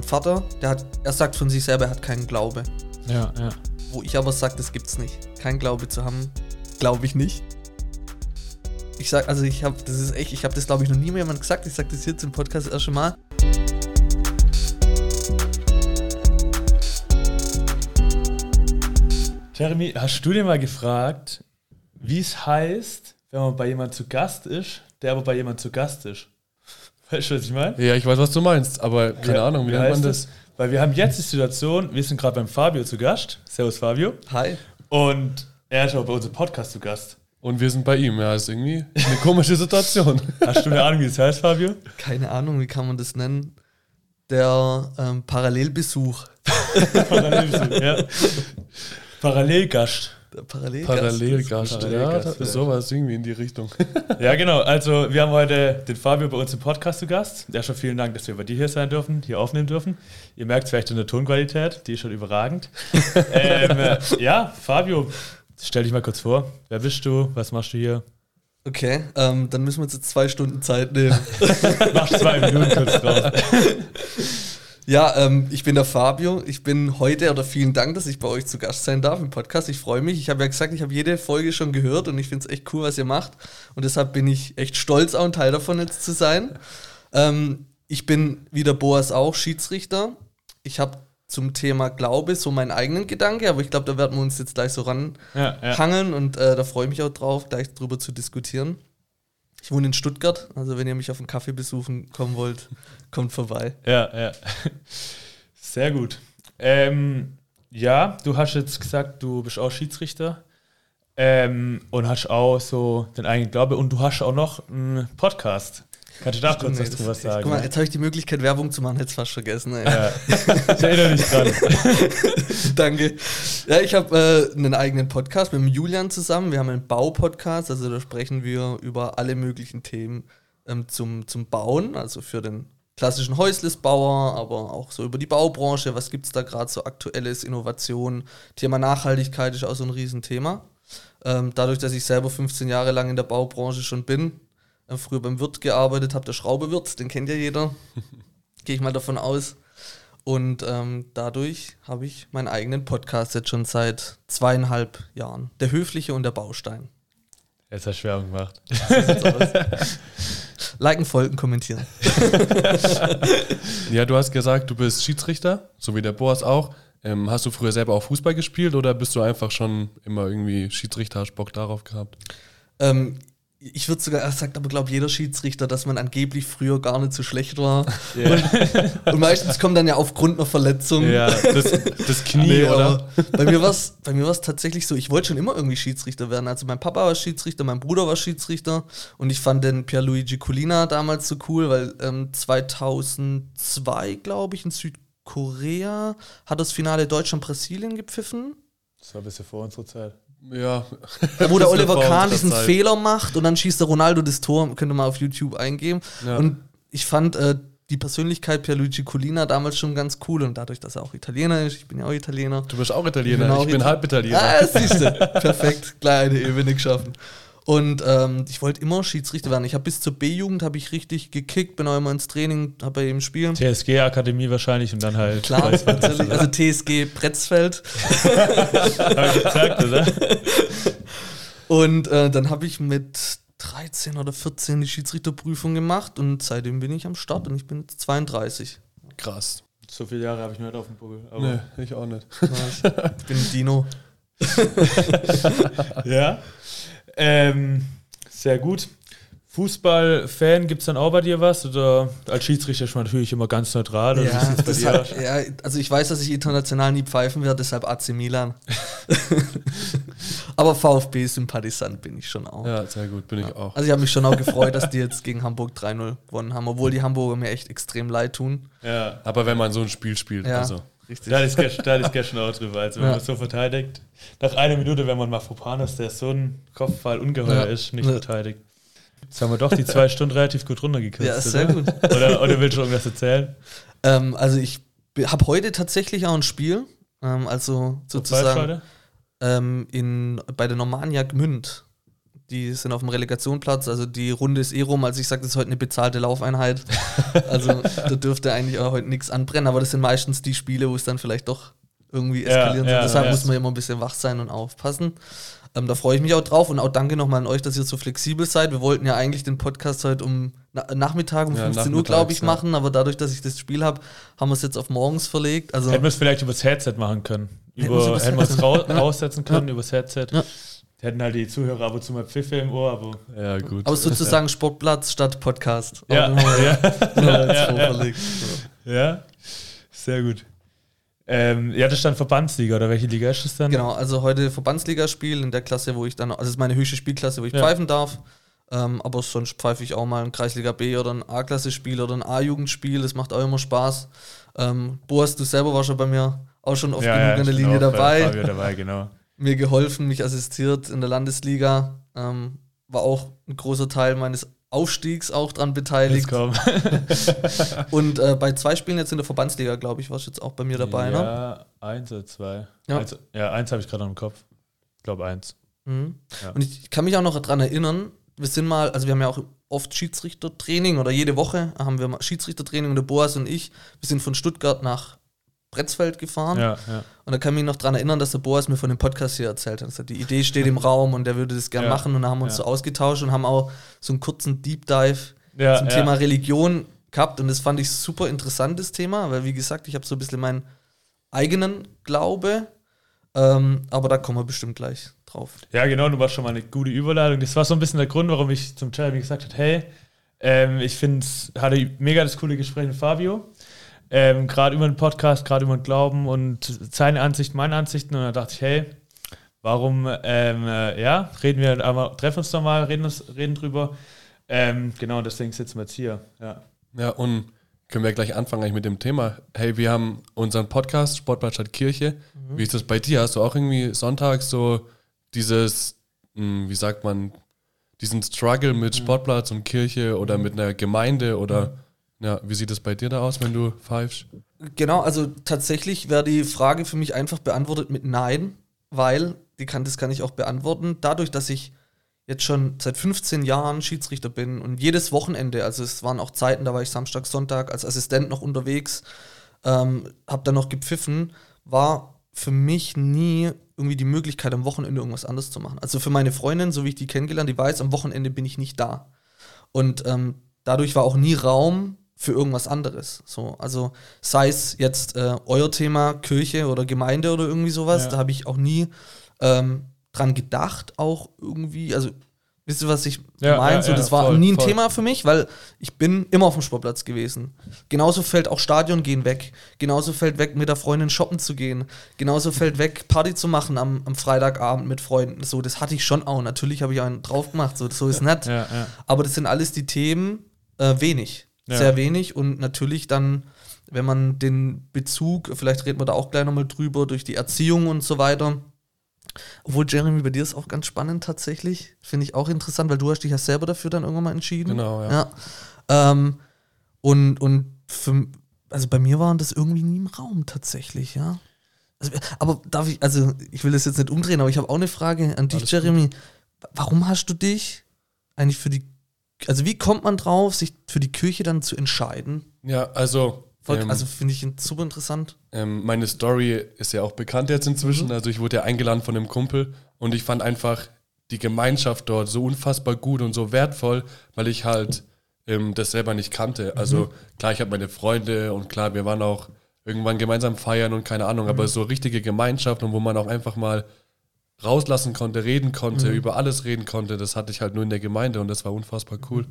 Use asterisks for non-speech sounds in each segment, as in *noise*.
mein Vater, der hat, er sagt von sich selber, er hat keinen Glaube. Ja, ja. Wo ich aber sage, das gibt's nicht. Kein Glaube zu haben, glaube ich nicht. Ich sag, also ich habe, das ist echt, ich habe das glaube ich noch nie mehr jemand gesagt. Ich sag das jetzt im Podcast erst schon mal. Jeremy, hast du dir mal gefragt, wie es heißt, wenn man bei jemandem zu Gast ist, der aber bei jemandem zu Gast ist? Weißt du, was ich meine? Ja, ich weiß, was du meinst, aber keine Ja, Ahnung, wie, nennt heißt man das? Weil wir haben jetzt die Situation, wir sind gerade beim Fabio zu Gast. Servus Fabio. Hi. Und er ist auch bei unserem Podcast zu Gast. Und wir sind bei ihm, ja, ist irgendwie eine komische Situation. *laughs* Hast du eine Ahnung, wie es heißt, Fabio? Keine Ahnung, wie kann man das nennen? Der ähm, Parallelbesuch. *laughs* Parallel, ja. *laughs* Parallelgast. Der Parallelgast. Parallelgast, ja, ja. ist sowas irgendwie in die Richtung. *laughs* Ja, genau. Also, wir haben heute den Fabio bei uns im Podcast zu Gast. Ja, schon vielen Dank, dass wir bei dir hier sein dürfen, hier aufnehmen dürfen. Ihr merkt es vielleicht in der Tonqualität, die ist schon überragend. *laughs* ähm, äh, ja, Fabio, stell dich mal kurz vor. Wer bist du? Was machst du hier? Okay, ähm, dann müssen wir uns jetzt zwei Stunden Zeit nehmen. *laughs* Mach zwei Minuten kurz drauf. Ja, ähm, ich bin der Fabio. Ich bin heute, oder vielen Dank, dass ich bei euch zu Gast sein darf im Podcast. Ich freue mich. Ich habe ja gesagt, ich habe jede Folge schon gehört und ich finde es echt cool, was ihr macht. Und deshalb bin ich echt stolz, auch ein Teil davon jetzt zu sein. Ähm, ich bin, wie der Boas auch, Schiedsrichter. Ich habe zum Thema Glaube so meinen eigenen Gedanke, aber ich glaube, da werden wir uns jetzt gleich so ranhangeln Ja, ja. und äh, da freue ich mich auch drauf, gleich drüber zu diskutieren. Ich wohne in Stuttgart, also wenn ihr mich auf einen Kaffee besuchen kommen wollt, *laughs* kommt vorbei. Ja, ja. Sehr gut. Ähm, ja, du hast jetzt gesagt, du bist auch Schiedsrichter ähm, und hast auch so den eigenen Glaube und du hast auch noch einen Podcast. Kannst du da kurz was drüber sagen? Guck mal, jetzt habe ich die Möglichkeit, Werbung zu machen, hätte es fast vergessen. Ey. ja. *laughs* Ich erinnere mich dran. *laughs* Danke. Ja, ich habe äh, einen eigenen Podcast mit dem Julian zusammen. Wir haben einen Baupodcast, also da sprechen wir über alle möglichen Themen ähm, zum, zum Bauen, also für den klassischen Häuslisbauer, aber auch so über die Baubranche. Was gibt es da gerade so aktuelles, Innovation? Thema Nachhaltigkeit ist auch so ein Riesenthema. Ähm, dadurch, dass ich selber 15 Jahre lang in der Baubranche schon bin, äh, früher beim Wirt gearbeitet habe, der Schraubewirt, den kennt ja jeder. *laughs* Gehe ich mal davon aus. Und ähm, dadurch habe ich meinen eigenen Podcast jetzt schon seit zweieinhalb Jahren. Der Höfliche und der Baustein. Jetzt hast du Werbung gemacht. *laughs* Liken, folgen, kommentieren. *laughs* Ja, du hast gesagt, du bist Schiedsrichter, so wie der Boas auch. Ähm, hast du früher selber auch Fußball gespielt oder bist du einfach schon immer irgendwie Schiedsrichter, hast Bock darauf gehabt? Ähm, ich würde sogar, er sagt aber, glaube jeder Schiedsrichter, dass man angeblich früher gar nicht so schlecht war. Und meistens kommt dann ja aufgrund einer Verletzung. Ja, das, das *laughs* Knie, Nee, oder? bei mir war es tatsächlich so, ich wollte schon immer irgendwie Schiedsrichter werden. Also mein Papa war Schiedsrichter, mein Bruder war Schiedsrichter und ich fand den Pierluigi Colina damals so cool, weil ähm, 2002, glaube ich, in Südkorea hat das Finale Deutschland-Brasilien gepfiffen. Das war ein bisschen vor unserer Zeit. Ja. Wo der *laughs* Oliver Kahn diesen Zeit. Fehler macht und dann schießt der Ronaldo das Tor, könnt ihr mal auf YouTube eingeben. Ja. Und ich fand äh, die Persönlichkeit Pierluigi Colina damals schon ganz cool und dadurch, dass er auch Italiener ist, ich bin ja auch Italiener, Du bist auch Italiener, bin auch ich bin halb Italiener. Ah, siehst du. Perfekt. Kleine Ebene geschaffen. Und ähm, ich wollte immer Schiedsrichter werden. Ich habe bis zur B-Jugend habe ich richtig gekickt, bin auch immer ins Training, habe bei ihm Spielen. TSG-Akademie wahrscheinlich und dann halt. Klar, natürlich. Also TSG Pretzfeld. *laughs* Hab ich gesagt, oder? Und äh, dann habe ich mit 13 oder 14 die Schiedsrichterprüfung gemacht und seitdem bin ich am Start und ich bin jetzt 32. Krass. So viele Jahre habe ich nicht auf dem Buckel. Aber Nee, ich auch nicht. Ich bin ein Dino. *laughs* Ja. Ähm, sehr gut. Fußballfan, gibt es dann auch bei dir was? Oder als Schiedsrichter ist man natürlich immer ganz neutral. Wie Ja, aus? ja, also ich weiß, dass ich international nie pfeifen werde, deshalb AC Milan. *laughs* Aber VfB-Sympathisant bin ich schon auch. Ja, sehr gut, bin ich auch. Also ich habe mich schon auch gefreut, dass die jetzt gegen Hamburg 3-0 gewonnen haben, obwohl die Hamburger mir echt extrem leid tun. Ja. Aber wenn man so ein Spiel spielt, Ja, also. Richtig. Da ich gestern auch drüber. Also, wenn Ja. man so verteidigt. Nach einer Minute, wenn man Mafropanos, der so ein Kopfball ungeheuer Ja. ist, nicht Ja. verteidigt. Jetzt haben wir doch die zwei Stunden relativ gut runtergekürzt. Ja, sehr oder? gut. Oder, oder willst du irgendwas erzählen? Ähm, also ich habe heute tatsächlich auch ein Spiel, ähm, also sozusagen heute? ähm, in, bei der Normannia Gmünd. Die sind auf dem Relegationsplatz, also die Runde ist eh rum. Also ich sage, das ist heute eine bezahlte Laufeinheit. *laughs* Also da dürfte eigentlich auch heute nichts anbrennen, aber das sind meistens die Spiele, wo es dann vielleicht doch irgendwie Ja, eskalieren ja, soll. Deshalb ja. muss man immer ein bisschen wach sein und aufpassen. Ähm, da freue ich mich auch drauf und auch danke nochmal an euch, dass ihr so flexibel seid. Wir wollten ja eigentlich den Podcast heute um na Nachmittag um Ja, 15 Uhr, glaube ich, ja. machen, aber dadurch, dass ich das Spiel habe, haben wir es jetzt auf morgens verlegt. Also Hätten wir es vielleicht übers Headset machen können. Über, hätten wir es *laughs* Ja. raussetzen können Ja. übers Headset. Ja. Hätten halt die Zuhörer ab und zu mal Pfiffe im Ohr, aber Ja, gut. aber sozusagen Sportplatz statt Podcast. Ja, *laughs* ja. Ja, ja. ja, sehr gut. Ähm, ja, das stand Verbandsliga, oder welche Liga ist das dann? Genau, also heute Verbandsligaspiel in der Klasse, wo ich dann, also es ist meine höchste Spielklasse, wo ich Ja. pfeifen darf. Ähm, aber sonst pfeife ich auch mal ein Kreisliga B oder ein A-Klasse-Spiel oder ein A-Jugendspiel. Das macht auch immer Spaß. Ähm, Boas, du selber warst schon bei mir auch schon oft ja, genug ja, an der Linie auch bei dabei. Fabio dabei, genau. Mir geholfen, mich assistiert in der Landesliga. Ähm, war auch ein großer Teil meines Aufstiegs auch dran beteiligt. *laughs* Und äh, bei zwei Spielen jetzt in der Verbandsliga, glaube ich, warst du jetzt auch bei mir dabei, ne? ja, eins oder zwei. Ja. Eins, ja, eins habe ich gerade noch im Kopf. Ich glaube eins. Mhm. Ja. Und ich kann mich auch noch daran erinnern, wir sind mal, also wir haben ja auch oft Schiedsrichtertraining oder jede Woche haben wir mal Schiedsrichtertraining und der Boas und ich, wir sind von Stuttgart nach Bretzfeld gefahren. Ja, ja. Und da kann ich mich noch daran erinnern, dass der Boas mir von dem Podcast hier erzählt hat. Er sagt, die Idee steht im Raum und der würde das gerne Ja, machen. Und da haben wir uns so ausgetauscht und haben auch so einen kurzen Deep Dive zum. Thema Religion gehabt. Und das fand ich super interessantes Thema, weil wie gesagt, ich habe so ein bisschen meinen eigenen Glaube. Ähm, aber da kommen wir bestimmt gleich drauf. Ja, genau, du warst schon mal eine gute Überleitung. Das war so ein bisschen der Grund, warum ich zum Jeremy gesagt habe, hey, ähm, ich finde, hatte mega das coole Gespräch mit Fabio. Ähm, gerade über den Podcast, gerade über den Glauben und seine Ansicht, meine Ansichten. Und da dachte ich, hey, warum, ähm, äh, ja, reden wir, aber treffen uns doch mal, reden, uns, reden drüber. Ähm, genau, deswegen sitzen wir jetzt hier. Ja. Ja, und können wir gleich anfangen eigentlich mit dem Thema. Hey, wir haben unseren Podcast Sportbad statt Kirche. Wie ist das bei dir? Hast du auch irgendwie sonntags so dieses, mh, wie sagt man, diesen Struggle mit Sportplatz und Kirche oder mit einer Gemeinde oder ja, wie sieht es bei dir da aus, wenn du pfeifst? Genau, also tatsächlich wäre die Frage für mich einfach beantwortet mit Nein, weil, die kann, das kann ich auch beantworten, dadurch, dass ich jetzt schon seit 15 Jahren Schiedsrichter bin und jedes Wochenende, also es waren auch Zeiten, da war ich Samstag, Sonntag als Assistent noch unterwegs, ähm, habe dann noch gepfiffen, war für mich nie irgendwie die Möglichkeit, am Wochenende irgendwas anderes zu machen. Also für meine Freundin, so wie ich die kennengelernt, die weiß, am Wochenende bin ich nicht da. Und ähm, dadurch war auch nie Raum für irgendwas anderes. So, also sei es jetzt äh, euer Thema Kirche oder Gemeinde oder irgendwie sowas, Ja. da habe ich auch nie ähm, dran gedacht, auch irgendwie, also wisst ihr, was ich Ja, meine? ja, so, das war voll, nie ein voll. Thema für mich, weil ich bin immer auf dem Sportplatz gewesen. Genauso fällt auch Stadion gehen weg. Genauso fällt weg, mit der Freundin shoppen zu gehen. Genauso fällt weg, Party zu machen am, am Freitagabend mit Freunden. So, das hatte ich schon auch. Natürlich habe ich einen drauf gemacht, so, so ist nett. Aber das sind alles die Themen äh, wenig. Ja. Sehr wenig. Und natürlich dann, wenn man den Bezug, vielleicht reden wir da auch gleich nochmal drüber, durch die Erziehung und so weiter. Obwohl, Jeremy, bei dir ist auch ganz spannend tatsächlich. Finde ich auch interessant, weil du hast dich ja selber dafür dann irgendwann mal entschieden. Genau, ja. ja. Ähm, und und für, also bei mir waren das irgendwie nie im Raum tatsächlich, ja. Also, aber darf ich, also ich will das jetzt nicht umdrehen, aber ich habe auch eine Frage an dich, Alles Jeremy. Warum hast du dich eigentlich für die, also wie kommt man drauf, sich für die Kirche dann zu entscheiden? Ja, also, ähm, also finde ich super interessant. ähm, meine Story ist ja auch bekannt jetzt inzwischen. Also ich wurde ja eingeladen von einem Kumpel und ich fand einfach die Gemeinschaft dort so unfassbar gut und so wertvoll, weil ich halt ähm, das selber nicht kannte. Also klar, ich habe meine Freunde und klar, wir waren auch irgendwann gemeinsam feiern und keine Ahnung, aber so richtige Gemeinschaft und wo man auch einfach mal rauslassen konnte, reden konnte, über alles reden konnte, das hatte ich halt nur in der Gemeinde und das war unfassbar cool.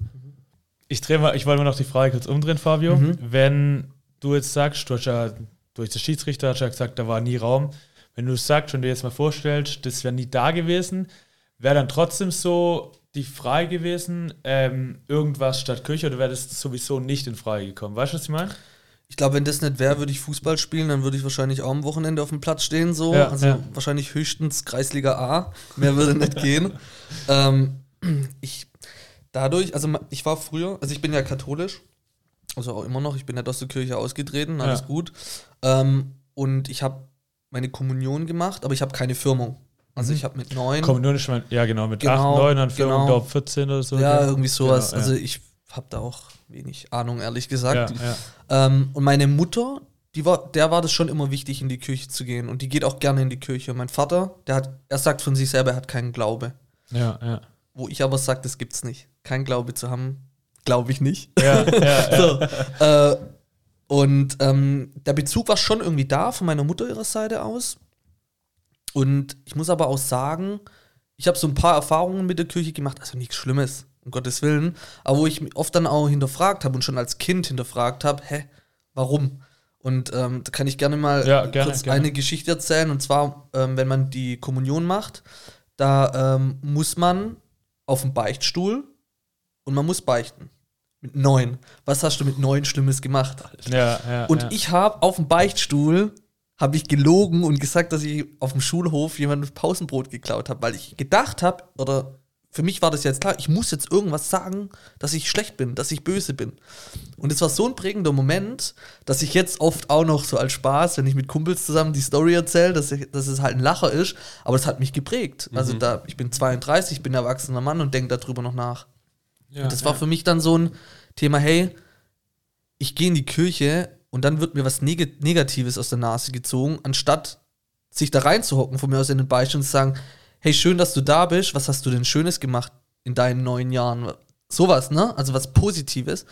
Ich drehe mal, ich wollte mal noch die Frage kurz umdrehen, Fabio. Mhm. Wenn du jetzt sagst, du hast ja durch den Schiedsrichter hast ja gesagt, da war nie Raum. Wenn du sagst und dir jetzt mal vorstellst, das wäre nie da gewesen, wäre dann trotzdem so die Frage gewesen, ähm, irgendwas statt Kirche oder wäre das sowieso nicht in Frage gekommen? Weißt du, was ich meine? Ich glaube, wenn das nicht wäre, würde ich Fußball spielen, dann würde ich wahrscheinlich auch am Wochenende auf dem Platz stehen, so. Ja, also ja. wahrscheinlich höchstens Kreisliga A. Mehr würde nicht gehen. *laughs* Ähm, ich dadurch, also ich war früher, also ich bin ja katholisch, also auch immer noch, ich bin ja aus der Kirche ausgetreten, alles Ja. gut. Ähm, und ich habe meine Kommunion gemacht, aber ich habe keine Firmung. Also ich habe mit neun. Nur nicht mal, ja genau, mit Genau, 8, 9, dann für genau. glaube 14 oder so. ja, irgendwie sowas. Genau, also ich habe da auch wenig Ahnung, ehrlich ja, gesagt. ja. Ähm, und meine Mutter, die war, der war das schon immer wichtig, in die Kirche zu gehen. Und die geht auch gerne in die Kirche. Und mein Vater, der hat, er sagt von sich selber, er hat keinen Glaube. ja, ja. Wo ich aber sage, das gibt's nicht. Kein Glaube zu haben, glaube ich nicht. Ja, ja, *laughs* ja. so, äh, und ähm, der Bezug war schon irgendwie da von meiner Mutter ihrer Seite aus. Und ich muss aber auch sagen, ich habe so ein paar Erfahrungen mit der Kirche gemacht, also nichts Schlimmes, um Gottes Willen, aber wo ich mich oft dann auch hinterfragt habe und schon als Kind hinterfragt habe, hä, warum? Und ähm, da kann ich gerne mal Ja, gerne, kurz gerne. eine Geschichte erzählen. Und zwar, ähm, wenn man die Kommunion macht, da ähm, muss man auf den Beichtstuhl und man muss beichten. Mit neun. Was hast du mit neun Schlimmes gemacht? ja, ja Und ja. ich habe auf dem Beichtstuhl habe ich gelogen und gesagt, dass ich auf dem Schulhof jemandem Pausenbrot geklaut habe, weil ich gedacht habe, oder für mich war das jetzt klar, ich muss jetzt irgendwas sagen, dass ich schlecht bin, dass ich böse bin. Und es war so ein prägender Moment, dass ich jetzt oft auch noch so als Spaß, wenn ich mit Kumpels zusammen die Story erzähle, dass, ich, dass es halt ein Lacher ist, aber es hat mich geprägt. Also da, ich bin 32, ich bin erwachsener Mann und denke darüber noch nach. ja, Und das war ja. für mich dann so ein Thema, hey, ich gehe in die Kirche und dann wird mir was Neg Negatives aus der Nase gezogen, anstatt sich da reinzuhocken, von mir aus in den Beistand und zu sagen, hey, schön, dass du da bist, was hast du denn Schönes gemacht in deinen neun Jahren? Sowas, ne? Also was Positives.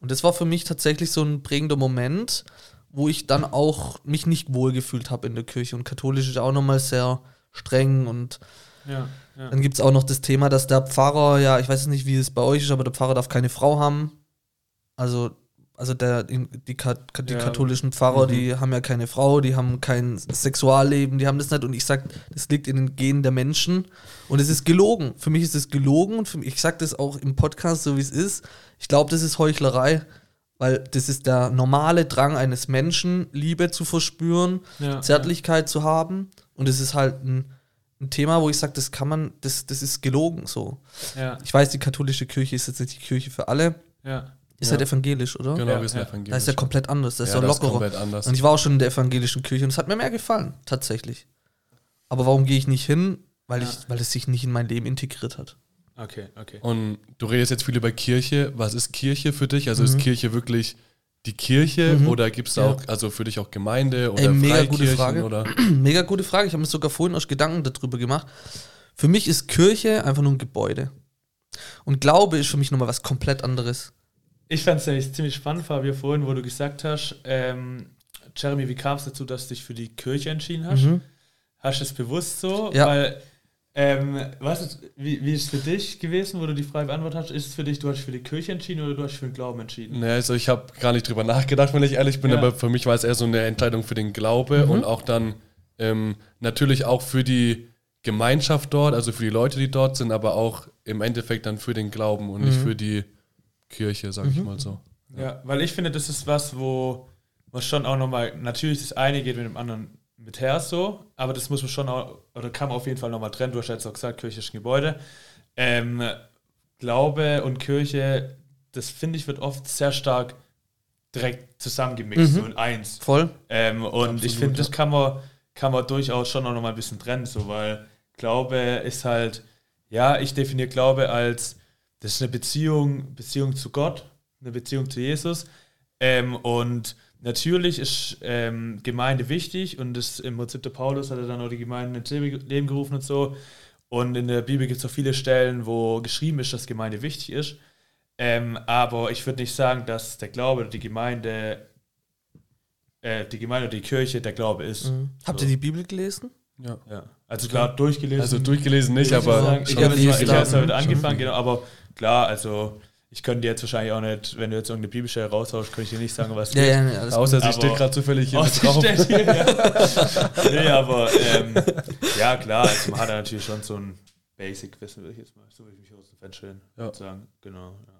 Und das war für mich tatsächlich so ein prägender Moment, wo ich dann auch mich nicht wohlgefühlt habe in der Kirche. Und katholisch ist auch nochmal sehr streng und ja, ja. dann gibt es auch noch das Thema, dass der Pfarrer, ja, ich weiß nicht, wie es bei euch ist, aber der Pfarrer darf keine Frau haben. Also, also der, die, die, Kat- die Ja. katholischen Pfarrer, die haben ja keine Frau, die haben kein Sexualleben, die haben das nicht. Und ich sag, das liegt in den Genen der Menschen. Und es ist gelogen. Für mich ist es gelogen und für mich, ich sag das auch im Podcast, so wie es ist. Ich glaube, das ist Heuchlerei, weil das ist der normale Drang eines Menschen, Liebe zu verspüren, Ja, Zärtlichkeit zu haben. Und es ist halt ein, ein Thema, wo ich sage, das kann man, das, das ist gelogen so. Ja, Ich weiß, die katholische Kirche ist jetzt nicht die Kirche für alle. ja. Ist Ja. halt evangelisch, oder? Genau, Ja, wir sind ja. Da evangelisch. ist ja komplett anders, das ist Ja, ja das ist lockerer. komplett anders. Und ich war auch schon in der evangelischen Kirche und es hat mir mehr gefallen, tatsächlich. Aber warum gehe ich nicht hin? Weil, Ja. ich, weil es sich nicht in mein Leben integriert hat. Okay, okay. Und du redest jetzt viel über Kirche. Was ist Kirche für dich? Also Mhm. ist Kirche wirklich die Kirche Mhm. oder gibt es Ja. auch, also für dich auch Gemeinde oder Ey, mega gute Frage. oder? *clears throat* Mega gute Frage. Ich habe mir sogar vorhin erst Gedanken darüber gemacht. Für mich ist Kirche einfach nur ein Gebäude. Und Glaube ist für mich nochmal was komplett anderes. Ich fand es nämlich ziemlich spannend, Fabio, vorhin, wo du gesagt hast, ähm, Jeremy, wie kam es dazu, dass du dich für die Kirche entschieden hast? Mhm. Hast du es bewusst so? Ja. Weil, ähm, weißt du, wie, wie ist es für dich gewesen, wo du die Frage beantwortet hast? Ist es für dich, du hast dich für die Kirche entschieden oder du hast dich für den Glauben entschieden? Ne, also ich habe gar nicht drüber nachgedacht, wenn ich ehrlich bin, Ja. aber für mich war es eher so eine Entscheidung für den Glaube Mhm. und auch dann ähm, natürlich auch für die Gemeinschaft dort, also für die Leute, die dort sind, aber auch im Endeffekt dann für den Glauben und nicht Mhm. für die Kirche, sag ich mal so. Ja, weil ich finde, das ist was, wo man schon auch nochmal, natürlich das eine geht mit dem anderen mit her so, aber das muss man schon auch, oder kann man auf jeden Fall nochmal trennen. Du hast ja jetzt auch gesagt, Kirche ist ein Gebäude. Ähm, Glaube und Kirche, das finde ich, wird oft sehr stark direkt zusammengemixt, Mhm. so in eins. Voll. Ähm, und Absolut, ich finde, ja. das kann man, kann man durchaus schon auch noch mal ein bisschen trennen, so, weil Glaube ist halt, ja, ich definiere Glaube als, das ist eine Beziehung, Beziehung zu Gott, eine Beziehung zu Jesus. Ähm, und natürlich ist ähm, Gemeinde wichtig und das im Prinzip der Paulus hat er dann auch die Gemeinden ins Leben gerufen und so. Und in der Bibel gibt es auch viele Stellen, wo geschrieben ist, dass Gemeinde wichtig ist. Ähm, aber ich würde nicht sagen, dass der Glaube oder die Gemeinde, äh, die Gemeinde oder die Kirche der Glaube ist. Mhm. Habt ihr die Bibel gelesen? Ja. Ja. Also klar, durchgelesen. Also durchgelesen nicht, würde ich aber sagen. ich habe jetzt, mal- ich damit Mhm. angefangen, genau, aber klar, also ich könnte jetzt wahrscheinlich auch nicht, wenn du jetzt irgendeine Bibelstelle raushaust, könnte ich dir nicht sagen, was Ja, ja, ja. Alles Außer sie Aber- steht gerade zufällig hier Oh, mit drauf. steht hier, ja. *laughs* nee, aber ähm, ja, klar, also man hat natürlich schon so ein Basic-Wissen, würde ich jetzt mal, so wie ich mich aus dem Fenster Ja. würde sagen. Genau. Ja.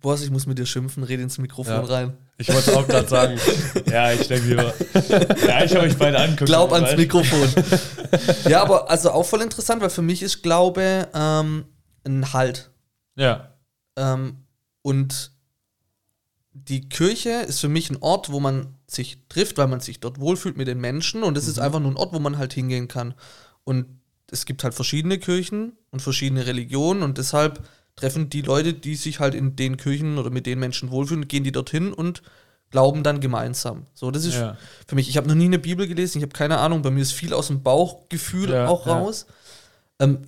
Boss, ich muss mit dir schimpfen, rede ins Mikrofon Ja. rein. Ich wollte auch gerade sagen, *laughs* Ja, ich denke lieber. ja, ich habe euch beide angeguckt. Glaub ans weißt? Mikrofon. *laughs* ja, aber also auch voll interessant, weil für mich ist Glaube ähm, ein Halt. Ja. Ähm, und die Kirche ist für mich ein Ort, wo man sich trifft, weil man sich dort wohlfühlt mit den Menschen. Und es ist einfach nur ein Ort, wo man halt hingehen kann. Und es gibt halt verschiedene Kirchen und verschiedene Religionen und deshalb treffen die Leute, die sich halt in den Kirchen oder mit den Menschen wohlfühlen, gehen die dorthin und glauben dann gemeinsam. So, das ist Ja. für mich. Ich habe noch nie eine Bibel gelesen, ich habe keine Ahnung, bei mir ist viel aus dem Bauchgefühl Ja, auch ja. raus. Ähm,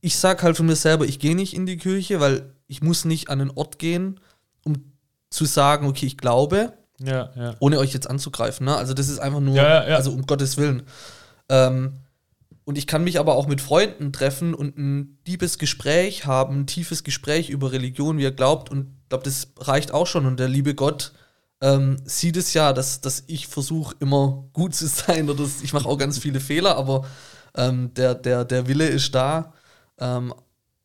ich sag halt von mir selber, ich gehe nicht in die Kirche, weil ich muss nicht an einen Ort gehen, um zu sagen, okay, ich glaube, Ja, ja. ohne euch jetzt anzugreifen. Ne? Also das ist einfach nur, Ja, ja, ja. also um Gottes Willen. Ähm, und ich kann mich aber auch mit Freunden treffen und ein tiefes Gespräch haben, ein tiefes Gespräch über Religion, wie er glaubt. Und ich glaube, das reicht auch schon. Und der liebe Gott ähm, sieht es ja, dass, dass ich versuche, immer gut zu sein. Oder dass- ich mache auch ganz viele Fehler, aber ähm, der, der, der Wille ist da, ähm,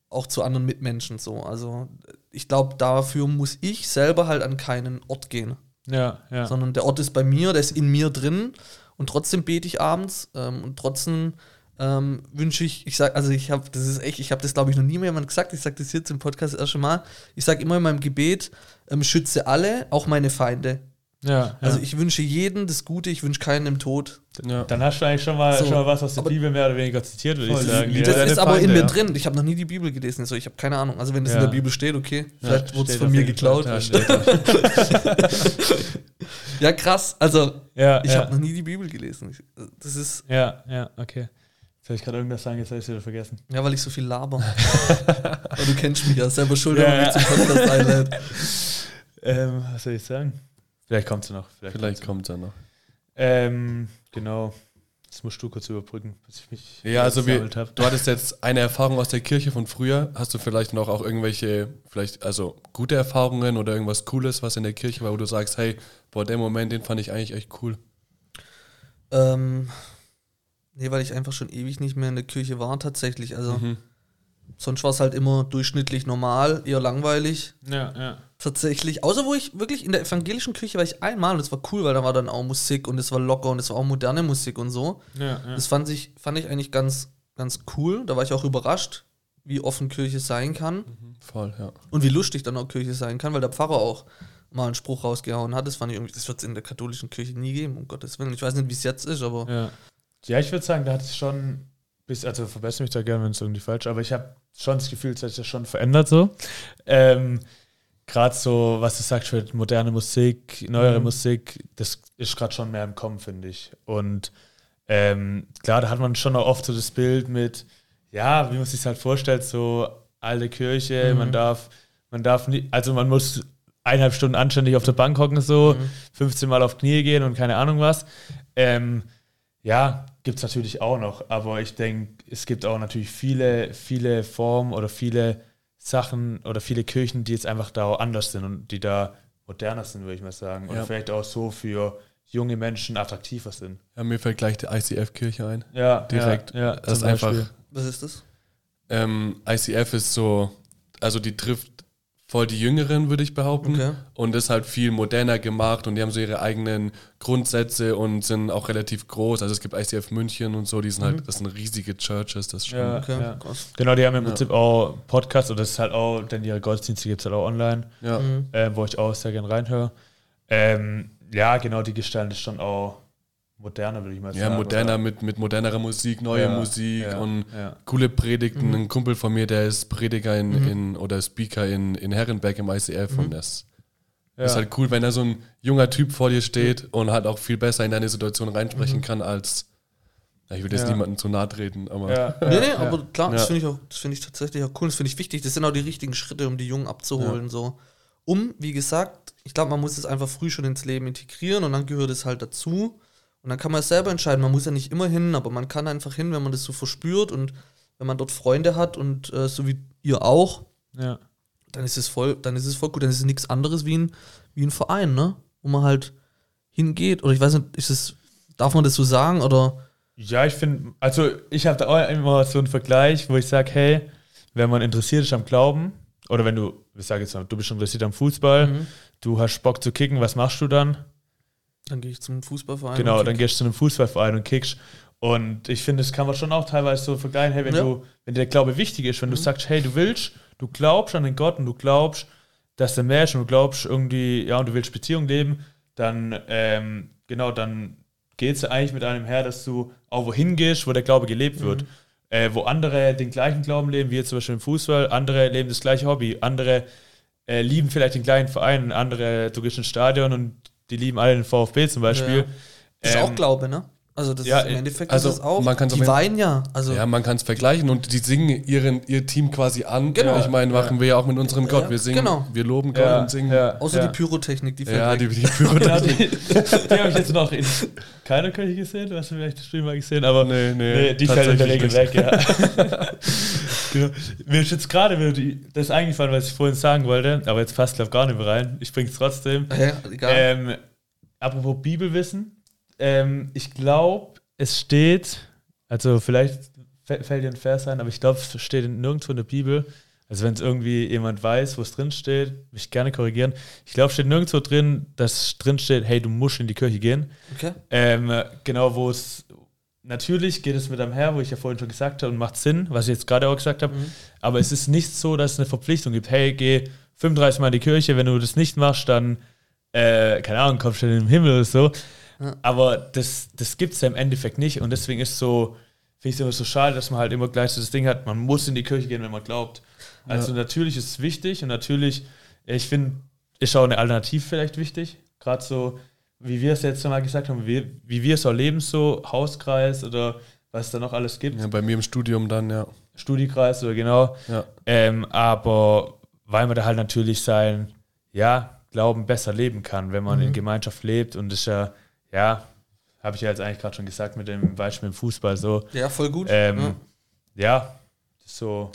auch zu anderen Mitmenschen so. Also ich glaube, dafür muss ich selber halt an keinen Ort gehen Ja, ja. sondern der Ort ist bei mir, der ist in mir drin und trotzdem bete ich abends ähm, und trotzdem ähm, wünsche ich, ich sag, also ich habe, das ist echt, ich habe das glaube ich noch nie mehr jemand gesagt, ich sage das jetzt im Podcast das erste Mal, ich sage immer in meinem Gebet, ähm, schütze alle, auch meine Feinde. ja, ja. Also ich wünsche jedem das Gute, ich wünsche keinen im Tod. Ja. Dann hast du eigentlich schon mal, So, schon mal was aus der Bibel mehr oder weniger zitiert, würde ich sagen. das deine ist aber in Feinde, mir ja. drin. Ich habe noch nie die Bibel gelesen, also ich habe keine Ahnung. Also wenn das Ja. in der Bibel steht, okay, vielleicht wurde es von mir geklaut. *laughs* Ja, krass. Also Ja, ich ja. habe noch nie die Bibel gelesen. Das ist ja, ja, okay. Habe ich gerade irgendwas sagen, jetzt habe ich es wieder vergessen. Ja, weil ich so viel laber. *laughs* Aber du kennst mich ja, selber schuld, Ja, wenn mich ja. zum Podcast einlädt. *laughs* Ähm, was soll ich sagen? Vielleicht kommt sie noch. Vielleicht, Vielleicht kommt er noch. noch. Ähm, genau. Das musst du kurz überbrücken, bis ich mich Ja, also hab. du hattest jetzt eine Erfahrung aus der Kirche von früher. Hast du vielleicht noch auch irgendwelche, vielleicht, also gute Erfahrungen oder irgendwas Cooles, was in der Kirche war, wo du sagst, hey, boah, der Moment, den fand ich eigentlich echt cool. Ähm, nee, weil ich einfach schon ewig nicht mehr in der Kirche war, tatsächlich. Also, Mhm. sonst war es halt immer durchschnittlich normal, eher langweilig. Ja, ja. Tatsächlich. Außer wo ich wirklich in der evangelischen Kirche war ich einmal und das war cool, weil da war dann auch Musik und es war locker und es war auch moderne Musik und so. ja, ja. Das fand ich, fand ich eigentlich ganz, ganz cool. Da war ich auch überrascht, wie offen Kirche sein kann. Voll, ja. Und wie lustig dann auch Kirche sein kann, weil der Pfarrer auch mal einen Spruch rausgehauen hat. Das fand ich irgendwie, das wird es in der katholischen Kirche nie geben, um Gottes Willen. Ich weiß nicht, wie es jetzt ist, aber Ja, ja ich würde sagen, da hat es schon, bis, also verbessere mich da gerne, wenn es irgendwie falsch aber ich habe schon das Gefühl, es hat sich das schon verändert so. Ähm, gerade so, was du sagst, für moderne Musik, neuere Mhm. Musik, das ist gerade schon mehr im Kommen, finde ich. Und ähm, klar, da hat man schon auch oft so das Bild mit, ja, wie man sich halt vorstellt, so alte Kirche, Mhm. man darf, man darf nicht, also man muss eineinhalb Stunden anständig auf der Bank hocken, so, Mhm. 15 Mal auf Knie gehen und keine Ahnung was. Ähm, ja, gibt es natürlich auch noch, aber ich denke, es gibt auch natürlich viele, viele Formen oder viele Sachen oder viele Kirchen, die jetzt einfach da auch anders sind und die da moderner sind, würde ich mal sagen. Oder Ja. vielleicht auch so für junge Menschen attraktiver sind. ja. Mir fällt gleich die ICF-Kirche ein. Ja, Direkt. Ja, ja, Das ist einfach, was ist das? ähm, ICF ist so, also die trifft voll die Jüngeren, würde ich behaupten. Okay. Und ist halt viel moderner gemacht und die haben so ihre eigenen Grundsätze und sind auch relativ groß. Also es gibt ICF München und so, die sind Mhm. halt, das sind riesige Churches, das ist schon. Ja. Okay, krass. Genau, die haben im Ja. Prinzip auch Podcasts oder das ist halt auch, denn ihre Gottesdienste gibt es halt auch online. Ja. Mhm. äh, wo ich auch sehr gern reinhöre. Ähm, ja, genau, die gestalten ist schon auch moderner, würde ich mal Ja, sagen. moderner oder? mit, mit modernerer Musik, neue Ja, Musik ja, und ja. coole Predigten. Mhm. Ein Kumpel von mir, der ist Prediger in, Mhm. in oder Speaker in, in Herrenberg im ICF Mhm. und das Ja. ist halt cool, wenn da so ein junger Typ vor dir steht und halt auch viel besser in deine Situation reinsprechen Mhm. kann als ja, ich will jetzt Ja. niemandem zu nahe treten, aber ja, Nee, nee, ja, aber klar, das Ja. finde ich auch, das finde ich tatsächlich auch cool. Das finde ich wichtig. Das sind auch die richtigen Schritte, um die Jungen abzuholen. So. Um, wie gesagt, ich glaube, man muss es einfach früh schon ins Leben integrieren und dann gehört es halt dazu. Und dann kann man es selber entscheiden. Man muss ja nicht immer hin, aber man kann einfach hin, wenn man das so verspürt und wenn man dort Freunde hat und äh, so wie ihr auch, ja. dann ist es voll, dann ist es voll gut. Dann ist es nichts anderes wie ein, wie ein Verein, ne? Wo man halt hingeht. Oder ich weiß nicht, ist es, darf man das so sagen? Oder Ja, ich finde, also ich habe da auch immer so einen Vergleich, wo ich sage, hey, wenn man interessiert ist am Glauben, oder wenn du, ich sage jetzt mal, du bist interessiert am Fußball, Mhm. du hast Bock zu kicken, was machst du dann? Dann gehe ich zum Fußballverein. Genau, und dann gehst du zu einem Fußballverein und kickst. Und ich finde, das kann man schon auch teilweise so vergleichen, hey, wenn Ja. du, wenn dir der Glaube wichtig ist, wenn du Mhm. sagst, hey, du willst, du glaubst an den Gott und du glaubst, dass der ist und du glaubst irgendwie, ja, und du willst Beziehung leben, dann, ähm, genau, dann geht es eigentlich mit einem her, dass du auch wohin gehst, wo der Glaube gelebt wird. Mhm. äh, wo andere den gleichen Glauben leben, wie jetzt zum Beispiel im Fußball, andere leben das gleiche Hobby, andere äh, lieben vielleicht den gleichen Verein, andere, du gehst ins Stadion und die lieben alle den VfB zum Beispiel. Ja. Das ist Ähm, auch Glaube, ne? Also das ja, ist im Endeffekt also ist das auch. man die weinen ja. Also Ja, man kann es vergleichen und die singen ihren, ihr Team quasi an. Genau. Ich meine, machen wir ja auch mit unserem Gott. Wir singen, genau. wir loben Gott Ja, und singen. ja, außer ja. die Pyrotechnik, die fällt Ja, weg. die, die Pyrotechnik. *laughs* die die habe ich jetzt noch in keiner Kirche gesehen, du hast vielleicht das Spiel mal gesehen, aber Nee, nee, die fällt in der Regel weg, ja. *laughs* genau. Mir ist jetzt gerade das eingefallen, was ich vorhin sagen wollte, aber jetzt passt glaube gar nicht mehr rein. Ich bringe es trotzdem. ja, egal. Ähm, apropos Bibelwissen, ähm, ich glaube, es steht, also vielleicht fä- fällt dir ein Vers ein, aber ich glaube, es steht nirgendwo in der Bibel. Also wenn es irgendwie jemand weiß, wo es drin steht, mich gerne korrigieren. Ich glaube, es steht nirgendwo drin, dass drin steht, hey, du musst in die Kirche gehen. okay. Ähm, genau, wo es natürlich geht es mit einem her, wo ich ja vorhin schon gesagt habe, und macht Sinn, was ich jetzt gerade auch gesagt habe. Aber es ist nicht so, dass es eine Verpflichtung gibt. Hey, geh 35 Mal in die Kirche, wenn du das nicht machst, dann, äh, keine Ahnung, kommst du in den Himmel oder so. Ja. Aber das, das gibt es ja im Endeffekt nicht. Und deswegen ist so, finde ich es immer so schade, dass man halt immer gleich so das Ding hat, man muss in die Kirche gehen, wenn man glaubt. Also natürlich ist es wichtig und natürlich, ich finde, ist auch eine Alternative vielleicht wichtig. Gerade so, wie wir es jetzt mal gesagt haben, wie, wie wir es auch leben, so Hauskreis oder was es da noch alles gibt. Ja, bei mir im Studium dann, ja. Studiekreis oder genau. ja. Ähm, aber weil man da halt natürlich sein, ja, Glauben besser leben kann, wenn man in Gemeinschaft lebt und das ist ja, ja, habe ich ja jetzt eigentlich gerade schon gesagt mit dem Beispiel im Fußball so. Ja, voll gut. Ähm, ja, so.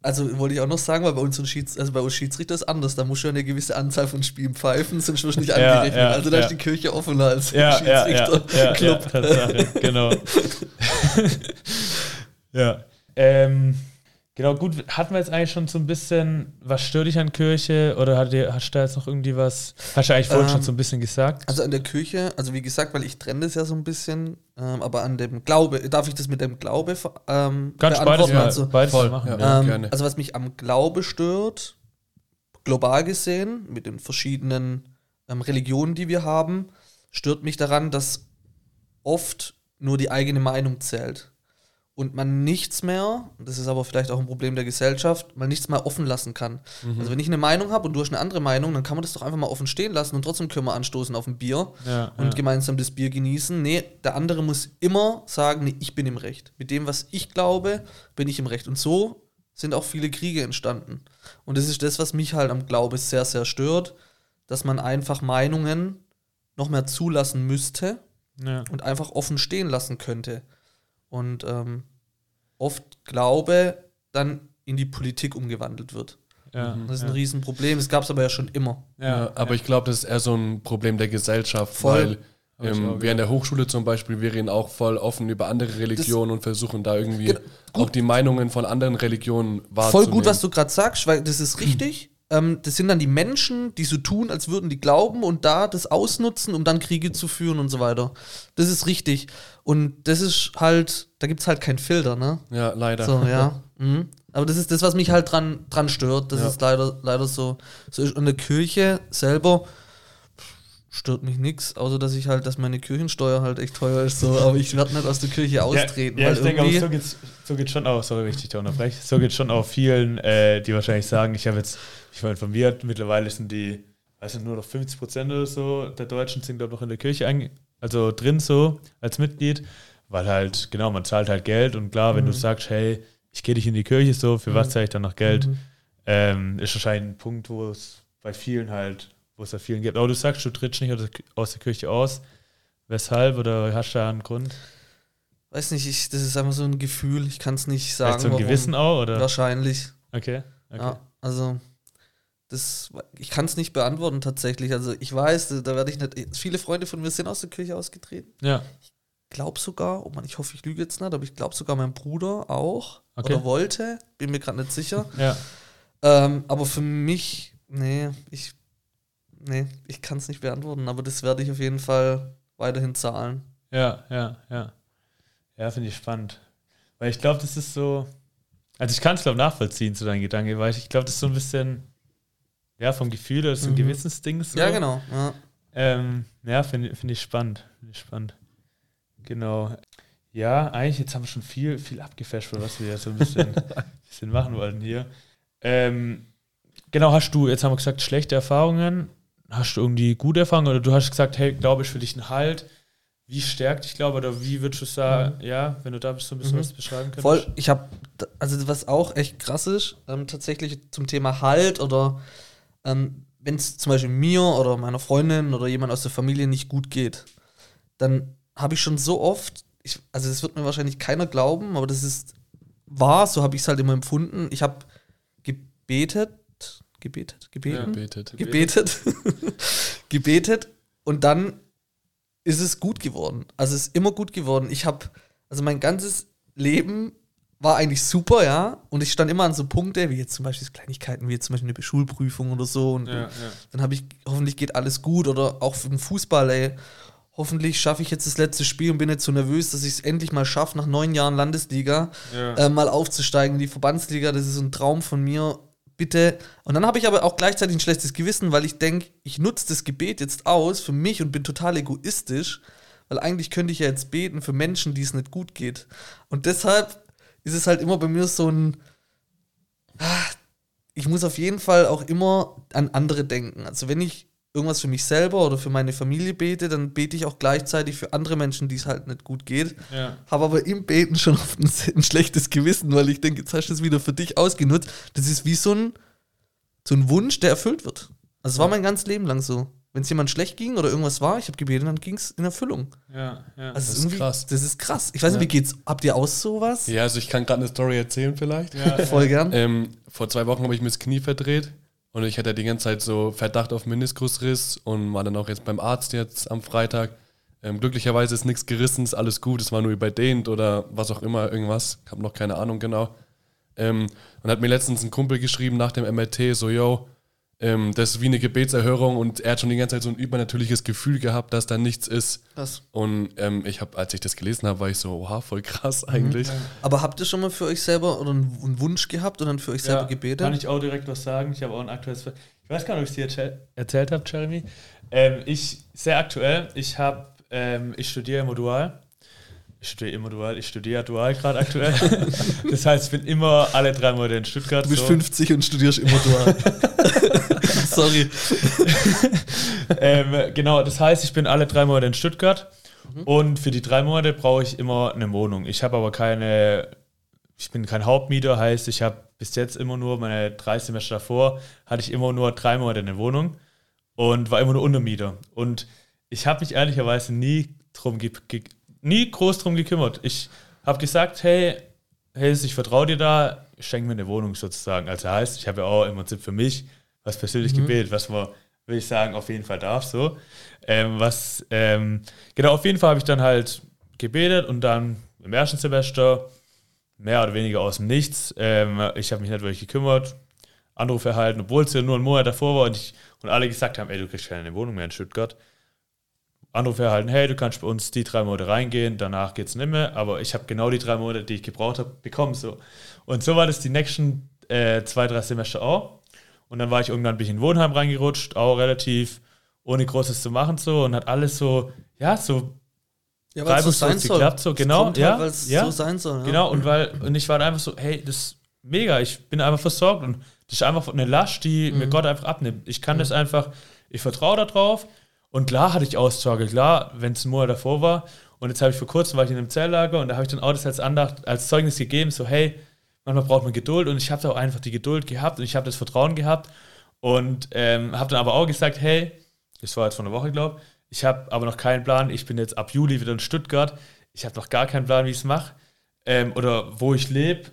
Also wollte ich auch noch sagen, weil bei uns, Schieds also bei uns Schiedsrichter ist anders. Da du ja eine gewisse Anzahl von Spielen pfeifen, wirst du nicht Ja, angerechnet. ja, also da ja. ist die Kirche offener als Ja, ja, ja, ja, Schiedsrichterclub. Genau. *laughs* ja. Ähm, genau, gut, hatten wir jetzt eigentlich schon so ein bisschen, was stört dich an Kirche oder hat dir, hast du da jetzt noch irgendwie was, hast du eigentlich vorhin Ähm, schon so ein bisschen gesagt? Also an der Kirche, also wie gesagt, weil ich trenne das ja so ein bisschen, ähm, aber an dem Glaube, darf ich das mit dem Glaube ähm, Kannst beides beantworten? mal, also, beides voll, machen. ja. Ja. ähm, gerne. also was mich am Glaube stört, global gesehen, mit den verschiedenen ähm, Religionen, die wir haben, stört mich daran, dass oft nur die eigene Meinung zählt. Und man nichts mehr, das ist aber vielleicht auch ein Problem der Gesellschaft, man nichts mehr offen lassen kann. Also wenn ich eine Meinung habe und du hast eine andere Meinung, dann kann man das doch einfach mal offen stehen lassen und trotzdem können wir anstoßen auf ein Bier Ja, und ja. gemeinsam das Bier genießen. Nee, der andere muss immer sagen, nee, ich bin im Recht. Mit dem, was ich glaube, bin ich im Recht. Und so sind auch viele Kriege entstanden. Und das ist das, was mich halt am Glaube sehr, sehr stört, dass man einfach Meinungen noch mehr zulassen müsste Ja. und einfach offen stehen lassen könnte. Und ähm, oft Glaube dann in die Politik umgewandelt wird. Ja, Das ist ja. ein Riesenproblem. Es gab es aber ja schon immer. Ja, aber ich glaube, das ist eher so ein Problem der Gesellschaft, Voll. weil ähm, auch wir in der Hochschule zum Beispiel, wir reden auch voll offen über andere Religionen und versuchen da irgendwie Genau. auch die Meinungen von anderen Religionen Voll wahrzunehmen. gut, was du gerade sagst, weil das ist richtig. Ähm, das sind dann die Menschen, die so tun, als würden die glauben und da das ausnutzen, um dann Kriege zu führen und so weiter. Das ist richtig. Und das ist halt, da gibt es halt keinen Filter, ne? Ja, leider. So, ja. Mhm. Aber das ist das, was mich halt dran, dran stört. Das Ja. ist leider, leider so. so ist. Und der Kirche selber stört mich nichts, außer dass ich halt, dass meine Kirchensteuer halt echt teuer ist. So. Aber ich werde nicht aus der Kirche austreten. Ja, ja ich denke, aber irgendwie- so geht's, so geht's schon auch, sorry, wenn ich dich da unterbreche, so geht's schon auch vielen, äh, die wahrscheinlich sagen, ich habe jetzt, ich war informiert, mittlerweile sind die, weiß nicht, nur noch 50 Prozent oder so der Deutschen sind, glaube ich, noch in der Kirche, also drin so, als Mitglied, weil halt, genau, man zahlt halt Geld und klar, wenn du sagst, hey, ich gehe nicht in die Kirche so, für was zahle ich dann noch Geld, ähm, ist wahrscheinlich ein Punkt, wo es bei vielen halt, wo es da vielen gibt. Aber du sagst, du trittst nicht aus der- Kirche aus. Weshalb oder hast du da einen Grund? Weiß nicht, ich, das ist einfach so ein Gefühl, ich kann es nicht sagen. Vielleicht so ein warum. Gewissen auch, oder? Wahrscheinlich. Okay. okay. Ja, also das, ich kann es nicht beantworten tatsächlich. Also ich weiß, da- werde ich nicht. Viele Freunde von mir sind aus der Kirche ausgetreten. Ja. Glaub sogar, oh Mann, ich hoffe, ich lüge jetzt nicht, aber ich glaube sogar mein Bruder auch Okay. oder wollte, bin mir gerade nicht sicher. Ja. Ähm, aber für mich, nee, ich, nee, ich kann es nicht beantworten. Aber das werde ich auf jeden Fall weiterhin zahlen. Ja, ja, ja. Ja, finde ich spannend. Weil ich glaube, das ist so. Also ich kann es, glaube nachvollziehen zu deinen Gedanken, weil ich glaube, das ist so ein bisschen, ja, vom Gefühl, das ist ein Mhm. Gewissensding. So. Ja, genau. Ja. Ähm, ja, finde find ich spannend. Finde ich spannend. Genau. Ja, eigentlich, jetzt haben wir schon viel, viel abgefasht, was wir so ein bisschen, *laughs* bisschen machen wollten hier. Ähm, genau, hast du, jetzt haben wir gesagt, schlechte Erfahrungen. Hast du irgendwie gute Erfahrungen oder du hast gesagt, hey, glaube ich, für dich ein Halt. Wie stärkt dich, glaube oder wie würdest du sagen, mhm. ja, wenn du da so ein bisschen mhm. was beschreiben könntest? Voll, ich habe, also was auch echt krass ist, ähm, tatsächlich zum Thema Halt oder ähm, wenn es zum Beispiel mir oder meiner Freundin oder jemand aus der Familie nicht gut geht, dann habe ich schon so oft, ich, also das wird mir wahrscheinlich keiner glauben, aber das ist wahr, so habe ich es halt immer empfunden. Ich habe gebetet, gebetet, gebeten, ja, gebetet, gebetet, *laughs* gebetet und dann ist es gut geworden. Also es ist immer gut geworden. Ich habe, also mein ganzes Leben war eigentlich super, ja. Und ich stand immer an so Punkte, wie jetzt zum Beispiel Kleinigkeiten, wie jetzt zum Beispiel eine Schulprüfung oder so. Und ja, ja. dann habe ich, hoffentlich geht alles gut. Oder auch den Fußball, ey. Hoffentlich schaffe ich jetzt das letzte Spiel und bin jetzt so nervös, dass ich es endlich mal schaffe, nach neun Jahren Landesliga ja. äh, mal aufzusteigen in die Verbandsliga. Das ist so ein Traum von mir bitte. Und dann habe ich aber auch gleichzeitig ein schlechtes Gewissen, weil ich denke, ich nutze das Gebet jetzt aus für mich und bin total egoistisch, weil eigentlich könnte ich ja jetzt beten für Menschen, die es nicht gut geht. Und deshalb ist es halt immer bei mir so ein, ah, ich muss auf jeden Fall auch immer an andere denken. Also wenn ich irgendwas für mich selber oder für meine Familie bete, dann bete ich auch gleichzeitig für andere Menschen, die es halt nicht gut geht. Ja. Habe aber im Beten schon oft ein, ein, schlechtes Gewissen, weil ich denke, jetzt hast du es wieder für dich ausgenutzt. Das ist wie so ein, so ein Wunsch, der erfüllt wird. Also es war mein ganzes Leben lang so. Wenn es jemand schlecht ging oder irgendwas war, ich habe gebetet, dann ging es in Erfüllung. Ja, ja. Also das ist krass. Das ist krass. Ich weiß nicht, wie geht's? Habt ihr auch sowas? Ja, also ich kann gerade eine Story erzählen vielleicht. Ja, voll gern. Ähm, vor zwei Wochen habe ich mir das Knie verdreht und ich hatte die ganze Zeit so Verdacht auf Meniskusriss und war dann auch jetzt beim Arzt jetzt am Freitag. Ähm, glücklicherweise ist nichts gerissen, ist alles gut, es war nur überdehnt oder was auch immer, irgendwas. Ich habe noch keine Ahnung genau. Ähm, und hat mir letztens ein Kumpel geschrieben nach dem MRT, so, yo, ähm, das ist wie eine Gebetserhörung und er hat schon die ganze Zeit so ein übernatürliches Gefühl gehabt, dass da nichts ist. Was? Und ähm, ich habe, als ich das gelesen habe, war ich so, oha, voll krass mhm. eigentlich. Mhm. Aber habt ihr schon mal für euch selber oder einen Wunsch gehabt und dann für euch selber ja, gebetet? Kann ich auch direkt was sagen. Ich habe auch ein aktuelles. Ich weiß gar nicht, ob ich es dir erzählt habe, Jeremy. Ähm, ich, sehr aktuell, ich habe, ähm, ich studiere im Dual ich studiere immer dual, ich studiere dual gerade aktuell. *laughs* das heißt, ich bin immer alle drei Monate in Stuttgart. Du bist so. 50 und studierst immer dual. *laughs* Sorry. *laughs* ähm, genau, das heißt, ich bin alle drei Monate in Stuttgart mhm. und für die drei Monate brauche ich immer eine Wohnung. Ich habe aber keine, ich bin kein Hauptmieter, heißt, ich habe bis jetzt immer nur, meine drei Semester davor, hatte ich immer nur drei Monate eine Wohnung und war immer nur Untermieter. Und ich habe mich ehrlicherweise nie drum ge nie groß drum gekümmert. Ich habe gesagt, hey, hey, ich vertraue dir da, schenk mir eine Wohnung sozusagen. Also heißt, ich habe ja auch im Prinzip für mich was persönlich mhm. gebildet, was man, würde ich sagen, auf jeden Fall darf so. Ähm, was, ähm, genau, auf jeden Fall habe ich dann halt gebetet und dann im ersten Semester mehr oder weniger aus dem Nichts. Ähm, ich habe mich nicht wirklich gekümmert, Anruf erhalten, obwohl es ja nur ein Monat davor war und, ich, und alle gesagt haben, ey, du kriegst keine Wohnung mehr in Stuttgart. Anruf erhalten, hey, du kannst bei uns die drei Monate reingehen, danach geht es nicht mehr, aber ich habe genau die drei Monate, die ich gebraucht habe, bekommen. So. Und so war das die nächsten äh, zwei, drei Semester auch. Und dann war ich irgendwann ein bisschen in Wohnheim reingerutscht, auch relativ ohne Großes zu machen so und hat alles so, ja, so ja, weil es so sein soll. Geklappt, so, genau, halt, ja, weil es ja, so sein soll. Ja. Genau, und weil, und ich war einfach so, hey, das ist mega, ich bin einfach versorgt und das ist einfach eine Last, die mhm. mir Gott einfach abnimmt. Ich kann mhm. das einfach, ich vertraue darauf und klar hatte ich Auszüge, klar, wenn es ein Monat davor war. Und jetzt habe ich vor kurzem war ich in einem Zelllager und da habe ich dann auch das als Andacht, als Zeugnis gegeben, so hey, manchmal braucht man Geduld und ich habe da auch einfach die Geduld gehabt und ich habe das Vertrauen gehabt und ähm, habe dann aber auch gesagt, hey, das war jetzt vor einer Woche, glaube ich, habe aber noch keinen Plan, ich bin jetzt ab Juli wieder in Stuttgart, ich habe noch gar keinen Plan, wie ich es mache ähm, oder wo ich lebe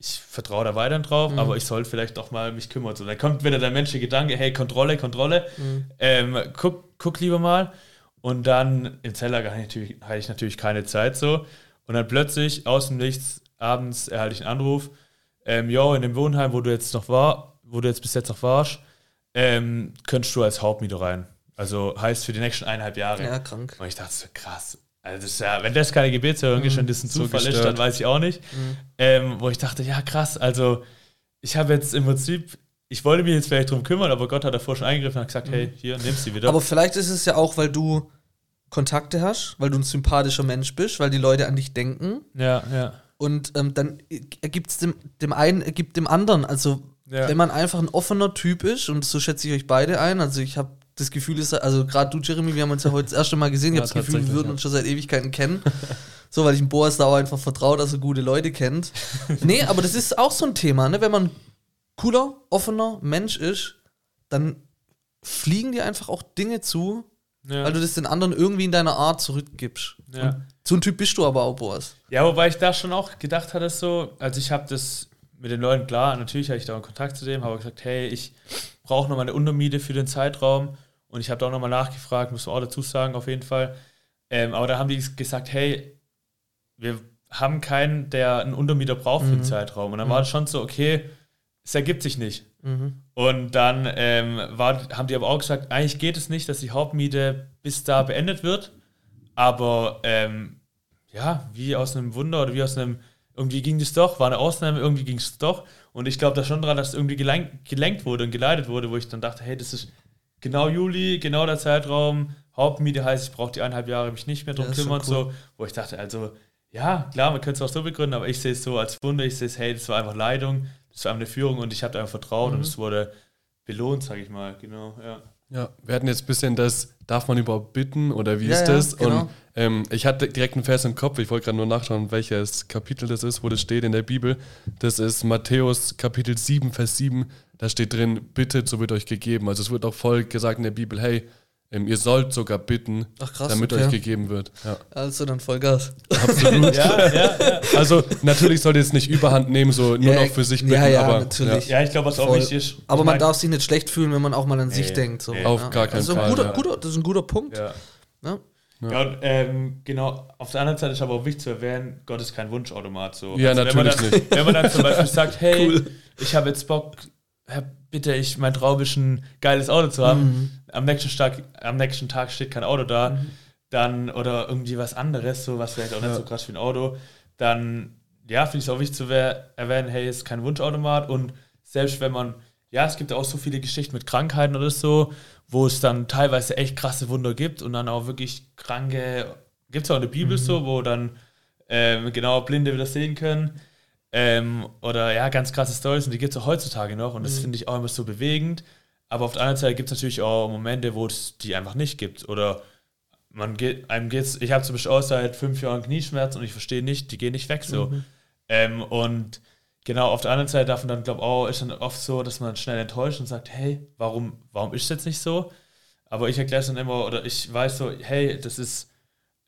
ich vertraue da weiter drauf, mhm. aber ich sollte vielleicht doch mal mich kümmern. So, dann kommt wieder der menschliche Gedanke, hey, Kontrolle, Kontrolle, mhm. ähm, guck, guck lieber mal. Und dann im Zelllager hatte ich, natürlich, keine Zeit so. Und dann plötzlich aus dem Nichts abends erhalte ich einen Anruf, ähm, yo, in dem Wohnheim, wo du jetzt noch war, wo du jetzt bis jetzt noch warst, ähm, könntest du als Hauptmieter rein. Also heißt für die nächsten eineinhalb Jahre. Ja, krank. Und ich dachte so, krass, also das ja, wenn das keine Gebetserhörung ist und das ein Zufall so ist, dann weiß ich auch nicht. Mhm. Ähm, wo ich dachte, ja krass, also ich habe jetzt im Prinzip, ich wollte mich jetzt vielleicht drum kümmern, aber Gott hat davor schon eingegriffen und hat gesagt, mhm. hey, hier, nimm sie wieder. Aber vielleicht ist es ja auch, weil du Kontakte hast, weil du ein sympathischer Mensch bist, weil die Leute an dich denken. Ja, ja. Und ähm, dann ergibt es dem, dem einen, ergibt dem anderen. Also, Ja. wenn man einfach ein offener Typ ist, und so schätze ich euch beide ein, also ich habe das Gefühl, ist, also gerade du, Jeremy, wir haben uns ja heute das erste Mal gesehen, ich Ja, habe das Gefühl, wir würden uns schon seit Ewigkeiten kennen. *laughs* so, weil ich dem Boas da auch einfach vertraue, dass er gute Leute kennt. *laughs* nee, aber das ist auch so ein Thema, ne? Wenn man cooler, offener Mensch ist, dann fliegen dir einfach auch Dinge zu, Ja. weil du das den anderen irgendwie in deiner Art zurückgibst. Ja. So ein Typ bist du aber auch, Boas. Ja, wobei ich da schon auch gedacht hatte, so, also ich habe das mit den Leuten, klar, natürlich hatte ich da einen Kontakt zu dem, habe gesagt, hey, ich brauche nochmal eine Untermiete für den Zeitraum und ich habe da auch nochmal nachgefragt, muss man auch dazu sagen, auf jeden Fall. Ähm, aber da haben die gesagt, hey, wir haben keinen, der einen Untermieter braucht für den Zeitraum. Und dann war das schon so, okay, es ergibt sich nicht. Und dann ähm, war, haben die aber auch gesagt, eigentlich geht es nicht, dass die Hauptmiete bis da beendet wird. Aber ähm, ja, wie aus einem Wunder oder wie aus einem, irgendwie ging das doch, war eine Ausnahme, irgendwie ging es doch. Und ich glaube da schon dran, dass es irgendwie gelenkt, gelenkt wurde und geleitet wurde, wo ich dann dachte, hey, das ist genau Juli, genau der Zeitraum. Hauptmiete heißt, ich brauche die eineinhalb Jahre mich nicht mehr drum kümmern. cool. So, wo ich dachte, also, ja, klar, man könnte es auch so begründen, aber ich sehe es so als Wunder, ich sehe es, hey, das war einfach Leitung, das war eine Führung und ich habe da einfach vertraut Mhm. und es wurde belohnt, sage ich mal, genau, ja. Ja, wir hatten jetzt ein bisschen das, darf man überhaupt bitten oder wie Ja, ist ja, das? genau. Und ähm, ich hatte direkt einen Vers im Kopf, ich wollte gerade nur nachschauen, welches Kapitel das ist, wo das steht in der Bibel. Das ist Matthäus Kapitel 7, Vers 7. Da steht drin, bittet, so wird euch gegeben. Also es wird auch voll gesagt in der Bibel, hey, ihr sollt sogar bitten, Ach, krass, damit okay. euch gegeben wird. Ja, Also dann Vollgas. absolut. *laughs* Ja, ja, ja. Also natürlich sollt ihr es nicht überhand nehmen, so nur Ja, noch für sich bitten, ja, ja, aber natürlich. Ja, ich glaube, was auch wichtig ist. Aber man mein- darf sich nicht schlecht fühlen, wenn man auch mal an sich Nee, denkt. So. Auf gar keinen also ein Fall, Guter, ja. guter, das ist ein guter Punkt. Ja. Ja. Ja, und, ähm, genau. Auf der anderen Seite ist aber auch wichtig zu erwähnen, Gott ist kein Wunschautomat. So. Ja, wenn man natürlich dann, nicht. Wenn man dann zum Beispiel sagt, *laughs* hey, ich habe jetzt Bock, bitte, ich, mein Traum ist ein geiles Auto zu haben. Mhm. Am, nächsten Tag, am nächsten Tag steht kein Auto da. Dann, oder irgendwie was anderes, so was vielleicht auch nicht so krass wie ein Auto. Dann, ja, finde ich es auch wichtig zu erwähnen, hey, es ist kein Wunschautomat. Und selbst wenn man, ja, es gibt auch so viele Geschichten mit Krankheiten oder so, wo es dann teilweise echt krasse Wunder gibt und dann auch wirklich kranke, gibt es auch in der Bibel so, wo dann ähm, genau Blinde wieder sehen können. Ähm, oder ja, ganz krasse Stories und die gibt es auch heutzutage noch und das finde ich auch immer so bewegend. Aber auf der anderen Seite gibt es natürlich auch Momente, wo es die einfach nicht gibt. Oder man geht, einem geht's, ich habe zum Beispiel auch seit fünf Jahren Knieschmerzen und ich verstehe nicht, die gehen nicht weg so. Ähm, und genau, auf der anderen Seite darf man dann, glaube ich, auch, ist dann oft so, dass man schnell enttäuscht und sagt, hey, warum, warum ist es jetzt nicht so? Aber ich erkläre es dann immer, oder ich weiß so, hey, das ist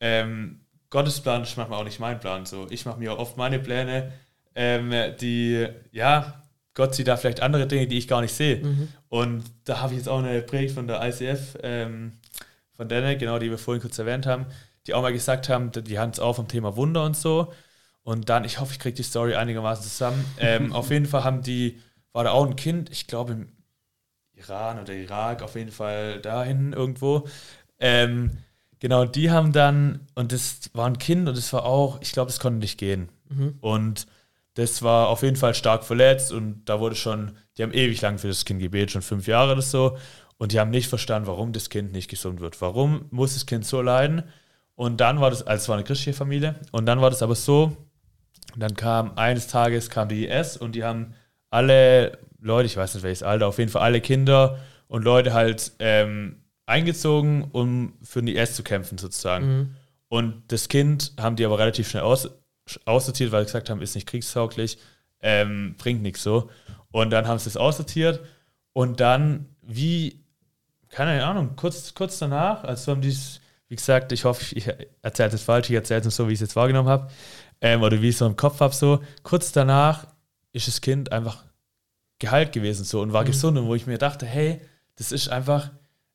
ähm, Gottes Plan, ist manchmal auch nicht mein Plan. So, ich mache mir oft meine Pläne, ähm, die, ja, Gott sieht da vielleicht andere Dinge, die ich gar nicht sehe. Und da habe ich jetzt auch eine Predigt von der ICF, ähm, von denen, genau, die wir vorhin kurz erwähnt haben, die auch mal gesagt haben, die haben es auch vom Thema Wunder und so. Und dann, ich hoffe, ich kriege die Story einigermaßen zusammen. Ähm, *laughs* auf jeden Fall haben die, war da auch ein Kind, ich glaube im Iran oder Irak, auf jeden Fall dahin irgendwo. Ähm, genau, die haben dann, und das war ein Kind und das war auch, ich glaube, das konnte nicht gehen. Und das war auf jeden Fall stark verletzt und da wurde schon, die haben ewig lang für das Kind gebetet, schon fünf Jahre oder so. Und die haben nicht verstanden, warum das Kind nicht gesund wird. Warum muss das Kind so leiden? Und dann war das, also es war eine christliche Familie, und dann war das aber so, dann kam eines Tages kam die IS und die haben alle Leute, ich weiß nicht welches Alter, auf jeden Fall alle Kinder und Leute halt ähm, eingezogen, um für den IS zu kämpfen sozusagen. Und das Kind haben die aber relativ schnell aus, aussortiert, weil sie gesagt haben, ist nicht kriegstauglich, ähm, bringt nichts so. Und dann haben sie es aussortiert und dann wie, keine Ahnung, kurz, kurz danach, also haben die es, wie gesagt, ich hoffe, ich erzähle das falsch, ich erzähle es nur so, wie ich es jetzt wahrgenommen habe, ähm, oder wie ich es so im Kopf habe, so, kurz danach ist das Kind einfach geheilt gewesen so und war gesund und wo ich mir dachte, hey, das ist einfach,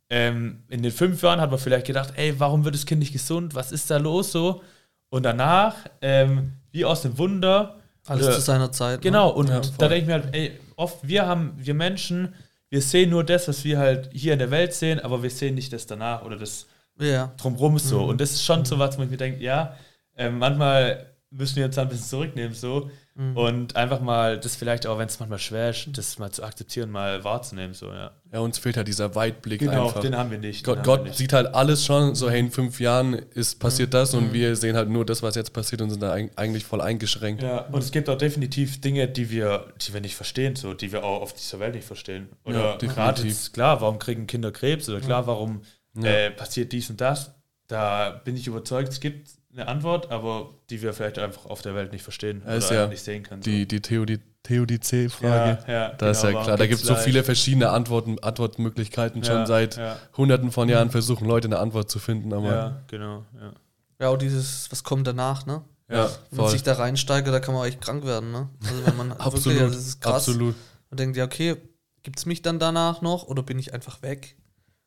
ähm, in den fünf Jahren hat man vielleicht gedacht, ey, warum wird das Kind nicht gesund, was ist da los so? Und danach, ähm, wie aus dem Wunder, Alles oder- zu seiner Zeit. Genau, und Ja, da denke ich mir halt, ey, oft, wir haben, wir Menschen, wir sehen nur das, was wir halt hier in der Welt sehen, aber wir sehen nicht das danach oder das Ne? Ja. drumrum so. Und das ist schon so was, wo ich mir denke, ja, ähm, manchmal müssen wir uns da ein bisschen zurücknehmen, so. Und einfach mal, das vielleicht auch, wenn es manchmal schwer ist, das mal zu akzeptieren, mal wahrzunehmen. So, ja. Ja, uns fehlt halt dieser Weitblick Genau, einfach. den haben wir nicht. Gott, haben wir Gott nicht. sieht halt alles schon, so hey, in fünf Jahren ist passiert das und wir sehen halt nur das, was jetzt passiert und sind da eig- eigentlich voll eingeschränkt. Ja, und es gibt auch definitiv Dinge, die wir, die wir nicht verstehen, so, die wir auch auf dieser Welt nicht verstehen. Ja, Oder definitiv. gerade jetzt, klar, warum kriegen Kinder Krebs oder klar, warum äh, passiert dies und das. Da bin ich überzeugt, es gibt eine Antwort, aber die wir vielleicht einfach auf der Welt nicht verstehen ist oder ja nicht sehen können. Die, die Theodi Theodizee-Frage. Ja, ja, da ist genau, ja warum klar, da gibt es so viele verschiedene Antworten, Antwortmöglichkeiten. Schon Ja, seit ja. hunderten von Jahren versuchen Leute eine Antwort zu finden, aber Ja, genau. Ja. Ja, auch dieses, was kommt danach, ne? ja, Wenn man voll. sich da reinsteigert, da kann man auch echt krank werden, ne? Also wenn man *laughs* Absolut, wirklich, also das ist krass. absolut. Und denkt, ja, okay, gibt es mich dann danach noch oder bin ich einfach weg?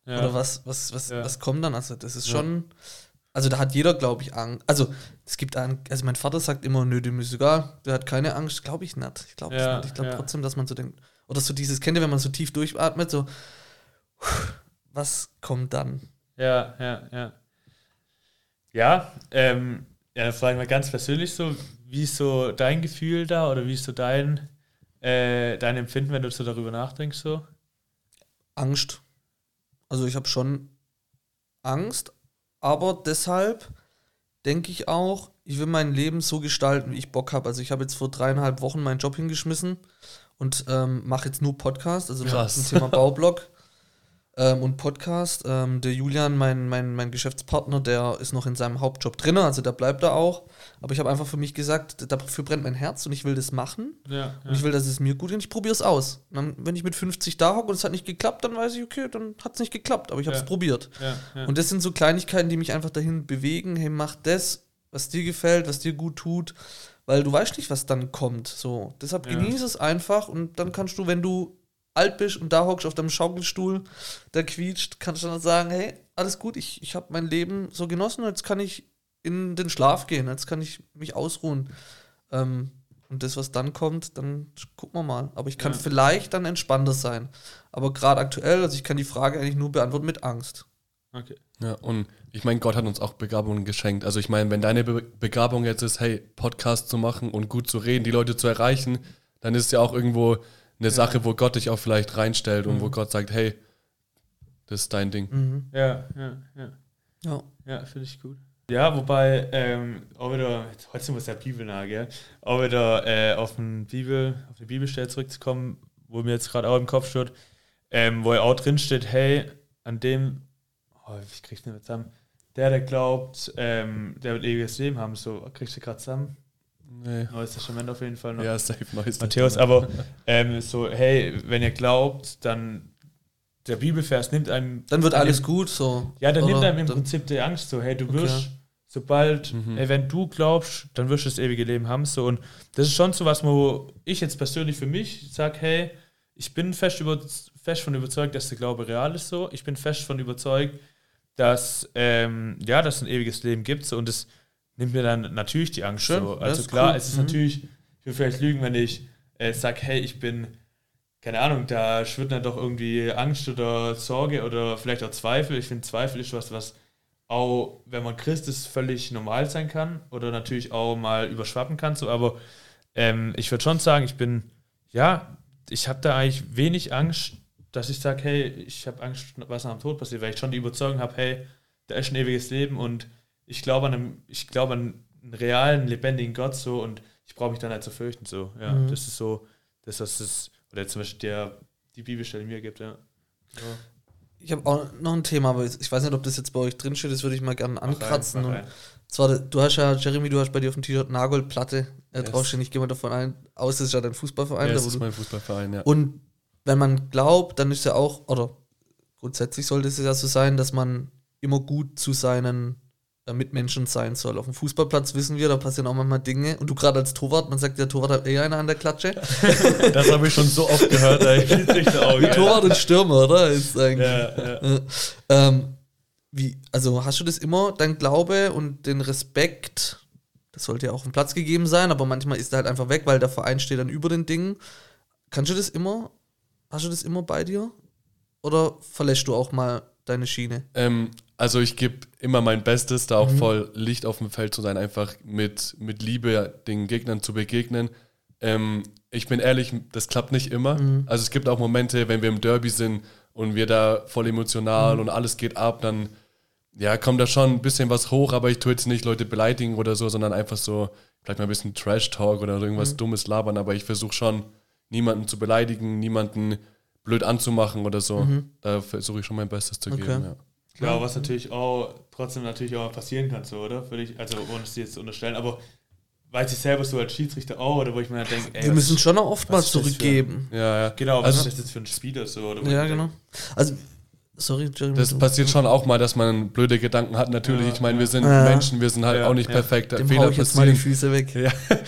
Ja. Oder was, was, was, Ja. was kommt dann? Also, das ist Ja. schon. Also, da hat jeder, glaube ich, Angst. Also, es gibt Angst. Also, mein Vater sagt immer, nö, dem ist egal. Der hat keine Angst. Glaube ich nicht. Ich glaube Ja, nicht. Ich glaube ja. trotzdem, dass man so denkt. Oder so dieses, kennt ihr, wenn man so tief durchatmet, so, was kommt dann? Ja, ja, ja. Ja, ähm, ja, dann frage ich mal ganz persönlich so, wie ist so dein Gefühl da oder wie ist so dein, äh, dein Empfinden, wenn du so darüber nachdenkst so? Angst. Also, ich habe schon Angst, aber deshalb denke ich auch, ich will mein Leben so gestalten, wie ich Bock habe. Also, ich habe jetzt vor dreieinhalb Wochen meinen Job hingeschmissen und ähm, mache jetzt nur Podcast, also Krass. zum Thema Baublog *laughs* ähm, und Podcast. Ähm, der Julian, mein, mein, mein Geschäftspartner, der ist noch in seinem Hauptjob drin, also der bleibt da auch. Aber ich habe einfach für mich gesagt, dafür brennt mein Herz und ich will das machen. Ja, Und ich will, dass es mir gut geht und ich probiere es aus. Und dann, wenn ich mit 50 da hocke und es hat nicht geklappt, dann weiß ich, okay, dann hat es nicht geklappt, aber ich habe es Ja. probiert. ja, ja. Und das sind so Kleinigkeiten, die mich einfach dahin bewegen, hey, mach das, was dir gefällt, was dir gut tut, weil du weißt nicht, was dann kommt. So, deshalb Ja. genieße es einfach und dann kannst du, wenn du alt bist und da hockst auf deinem Schaukelstuhl, der quietscht, kannst du dann sagen, hey, alles gut, ich, ich habe mein Leben so genossen, jetzt kann ich in den Schlaf gehen, jetzt kann ich mich ausruhen. Ähm, und das, was dann kommt, dann gucken wir mal. Aber ich kann Ja. vielleicht dann entspannter sein. Aber gerade aktuell, also ich kann die Frage eigentlich nur beantworten mit Angst. okay. Ja, und ich meine, Gott hat uns auch Begabungen geschenkt. Also ich meine, wenn deine Be Begabung jetzt ist, hey, Podcast zu machen und gut zu reden, die Leute zu erreichen, dann ist es ja auch irgendwo eine Sache, wo Gott dich auch vielleicht reinstellt und wo Gott sagt, hey, das ist dein Ding. Mhm. Ja, ja, ja. Ja. Ja, finde ich gut. Ja, wobei, ähm, auch wieder, heute sind wir sehr bibelnah, gell? Auch wieder äh, auf, den Bibel, auf die Bibelstelle zurückzukommen, wo mir jetzt gerade auch im Kopf steht, ähm, wo ja auch drin steht, hey, an dem, oh, ich krieg's nicht mehr zusammen, der, der glaubt, ähm, der wird ewiges Leben haben, so, kriegst du gerade zusammen? Nee. Neues Testament auf jeden Fall noch. Ja, safe neues Matthäus, aber ähm, so, hey, wenn ihr glaubt, dann der Bibelvers nimmt einem. Dann wird einem- alles gut, so. Ja, dann nimmt einem im dann- Prinzip die Angst so, hey, du Okay. wirst, sobald, Mhm. hey, wenn du glaubst, dann wirst du das ewige Leben haben. So. Und das ist schon so was, wo ich jetzt persönlich für mich sage, hey, ich bin fest, über, fest von überzeugt, dass der Glaube real ist so. Ich bin fest von überzeugt, dass ähm, ja, dass es ein ewiges Leben gibt. So. Und das nimmt mir dann natürlich die Angst. Schön, So. Also klar, cool. es ist Mhm. natürlich, ich will vielleicht lügen, wenn ich äh, sage, hey, ich bin keine Ahnung, da schwirrt dann doch irgendwie Angst oder Sorge oder vielleicht auch Zweifel. Ich finde, Zweifel ist was, was auch, wenn man Christ ist, völlig normal sein kann oder natürlich auch mal überschwappen kann. So. Aber ähm, ich würde schon sagen, ich bin, ja, ich habe da eigentlich wenig Angst, dass ich sage, hey, ich habe Angst, was nach dem Tod passiert, weil ich schon die Überzeugung habe, hey, da ist ein ewiges Leben und ich glaube an einem, ich glaube an einen realen, lebendigen Gott so und ich brauche mich dann halt zu fürchten. So. Ja, Mhm. das ist so, das, was es, oder zum Beispiel der, die Bibelstelle mir gibt, ja. Genau. Ich habe auch noch ein Thema, aber ich weiß nicht, ob das jetzt bei euch drin steht, das würde ich mal gerne Mach rein, ankratzen. mach und rein. zwar, du hast ja, Jeremy, du hast bei dir auf dem T-Shirt Nagelplatte äh, Yes. draufstehen. Ich gehe mal davon ein, aus, das ist ja dein Fußballverein. Ja, da das ist mein Fußballverein, ja. und wenn man glaubt, dann ist ja auch, oder grundsätzlich sollte es ja so sein, dass man immer gut zu seinen Mitmenschen sein soll. Auf dem Fußballplatz wissen wir, da passieren auch manchmal Dinge. Und du gerade als Torwart, man sagt, der Torwart hat eher eine an der Klatsche. *laughs* Das habe ich schon so oft gehört. Ey. *laughs* Wie ja. Torwart und Stürmer, oder? Ist eigentlich. Ja, ja. Äh, ähm, wie, also hast du das immer, dein Glaube und den Respekt, das sollte ja auch auf dem Platz gegeben sein, aber manchmal ist er halt einfach weg, weil der Verein steht dann über den Dingen. Kannst du das immer, hast du das immer bei dir? Oder verlässt du auch mal deine Schiene? Ähm, also ich gebe immer mein Bestes, da auch Mhm. voll Licht auf dem Feld zu sein, einfach mit, mit Liebe den Gegnern zu begegnen. ähm, ich bin ehrlich, das klappt nicht immer. Also es gibt auch Momente, wenn wir im Derby sind und wir da voll emotional und alles geht ab, dann ja, kommt da schon ein bisschen was hoch, aber ich tue jetzt nicht Leute beleidigen oder so, sondern einfach so, vielleicht mal ein bisschen Trash-Talk oder irgendwas Dummes labern, aber ich versuche schon, niemanden zu beleidigen, niemanden blöd anzumachen oder so. Da versuche ich schon mein Bestes zu Okay. geben. Ja. Klar, was natürlich auch trotzdem natürlich auch passieren kann, so, oder? Würde ich, also ohne es dir jetzt zu unterstellen, aber weiß ich selber so als Schiedsrichter auch, oder wo ich mir dann denke, ey, Wir was- müssen schon auch oft mal was ist das für- zurückgeben. Ja, ja. Genau, was Also- ist das jetzt für ein Spieler so? Oder Ja, genau. denke, Also, sorry, Jeremy. Das passiert schon auch mal, dass man blöde Gedanken hat. Natürlich, Ja, ich meine, wir sind Ja. Menschen, wir sind halt Ja, auch nicht ja. perfekt. Dem Fehler hau ich jetzt mal die passieren. Füße weg. Ja. *laughs*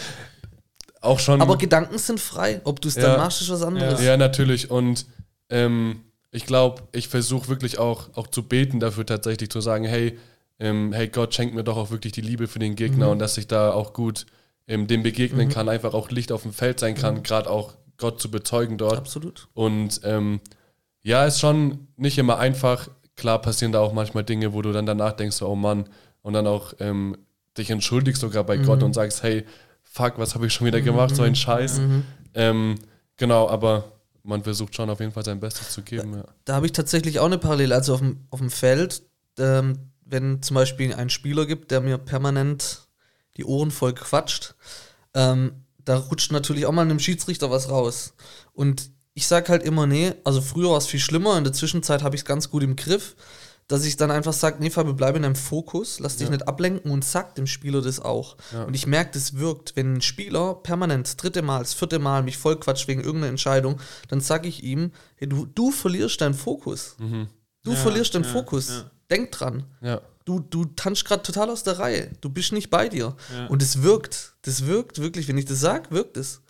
Auch schon. Aber Gedanken sind frei. Ob du es Ja. dann machst, ist was anderes. ja, natürlich. Und ähm, ich glaube, ich versuche wirklich auch, auch zu beten dafür tatsächlich zu sagen, hey, ähm, hey Gott, schenk mir doch auch wirklich die Liebe für den Gegner Mhm. und dass ich da auch gut ähm, dem begegnen kann, einfach auch Licht auf dem Feld sein kann, gerade auch Gott zu bezeugen dort. Absolut. Und ähm, ja, ist schon nicht immer einfach. Klar passieren da auch manchmal Dinge, wo du dann danach denkst, oh Mann, und dann auch ähm, dich entschuldigst sogar bei Gott und sagst, hey, fuck, was habe ich schon wieder gemacht, so ein Scheiß. Ähm, genau, aber man versucht schon auf jeden Fall sein Bestes zu geben. Ja. Da habe ich tatsächlich auch eine Parallele. Also auf dem, auf dem Feld, ähm, wenn zum Beispiel ein Spieler gibt, der mir permanent die Ohren voll quatscht, ähm, da rutscht natürlich auch mal einem Schiedsrichter was raus. Und ich sag halt immer, nee, also früher war es viel schlimmer, in der Zwischenzeit habe ich es ganz gut im Griff, dass ich dann einfach sage, nee, Fabio, bleib in deinem Fokus, lass dich nicht ablenken und sag dem Spieler das auch. Und ich merke, das wirkt. Wenn ein Spieler permanent das dritte Mal, das vierte Mal mich voll quatscht wegen irgendeiner Entscheidung, dann sage ich ihm, hey, du, du verlierst deinen Fokus. Du Ja, verlierst deinen ja, Fokus. ja. Denk dran. Ja. Du, du tanzt gerade total aus der Reihe. Du bist nicht bei dir. Ja. Und es wirkt. Das wirkt wirklich. Wenn ich das sage, wirkt es.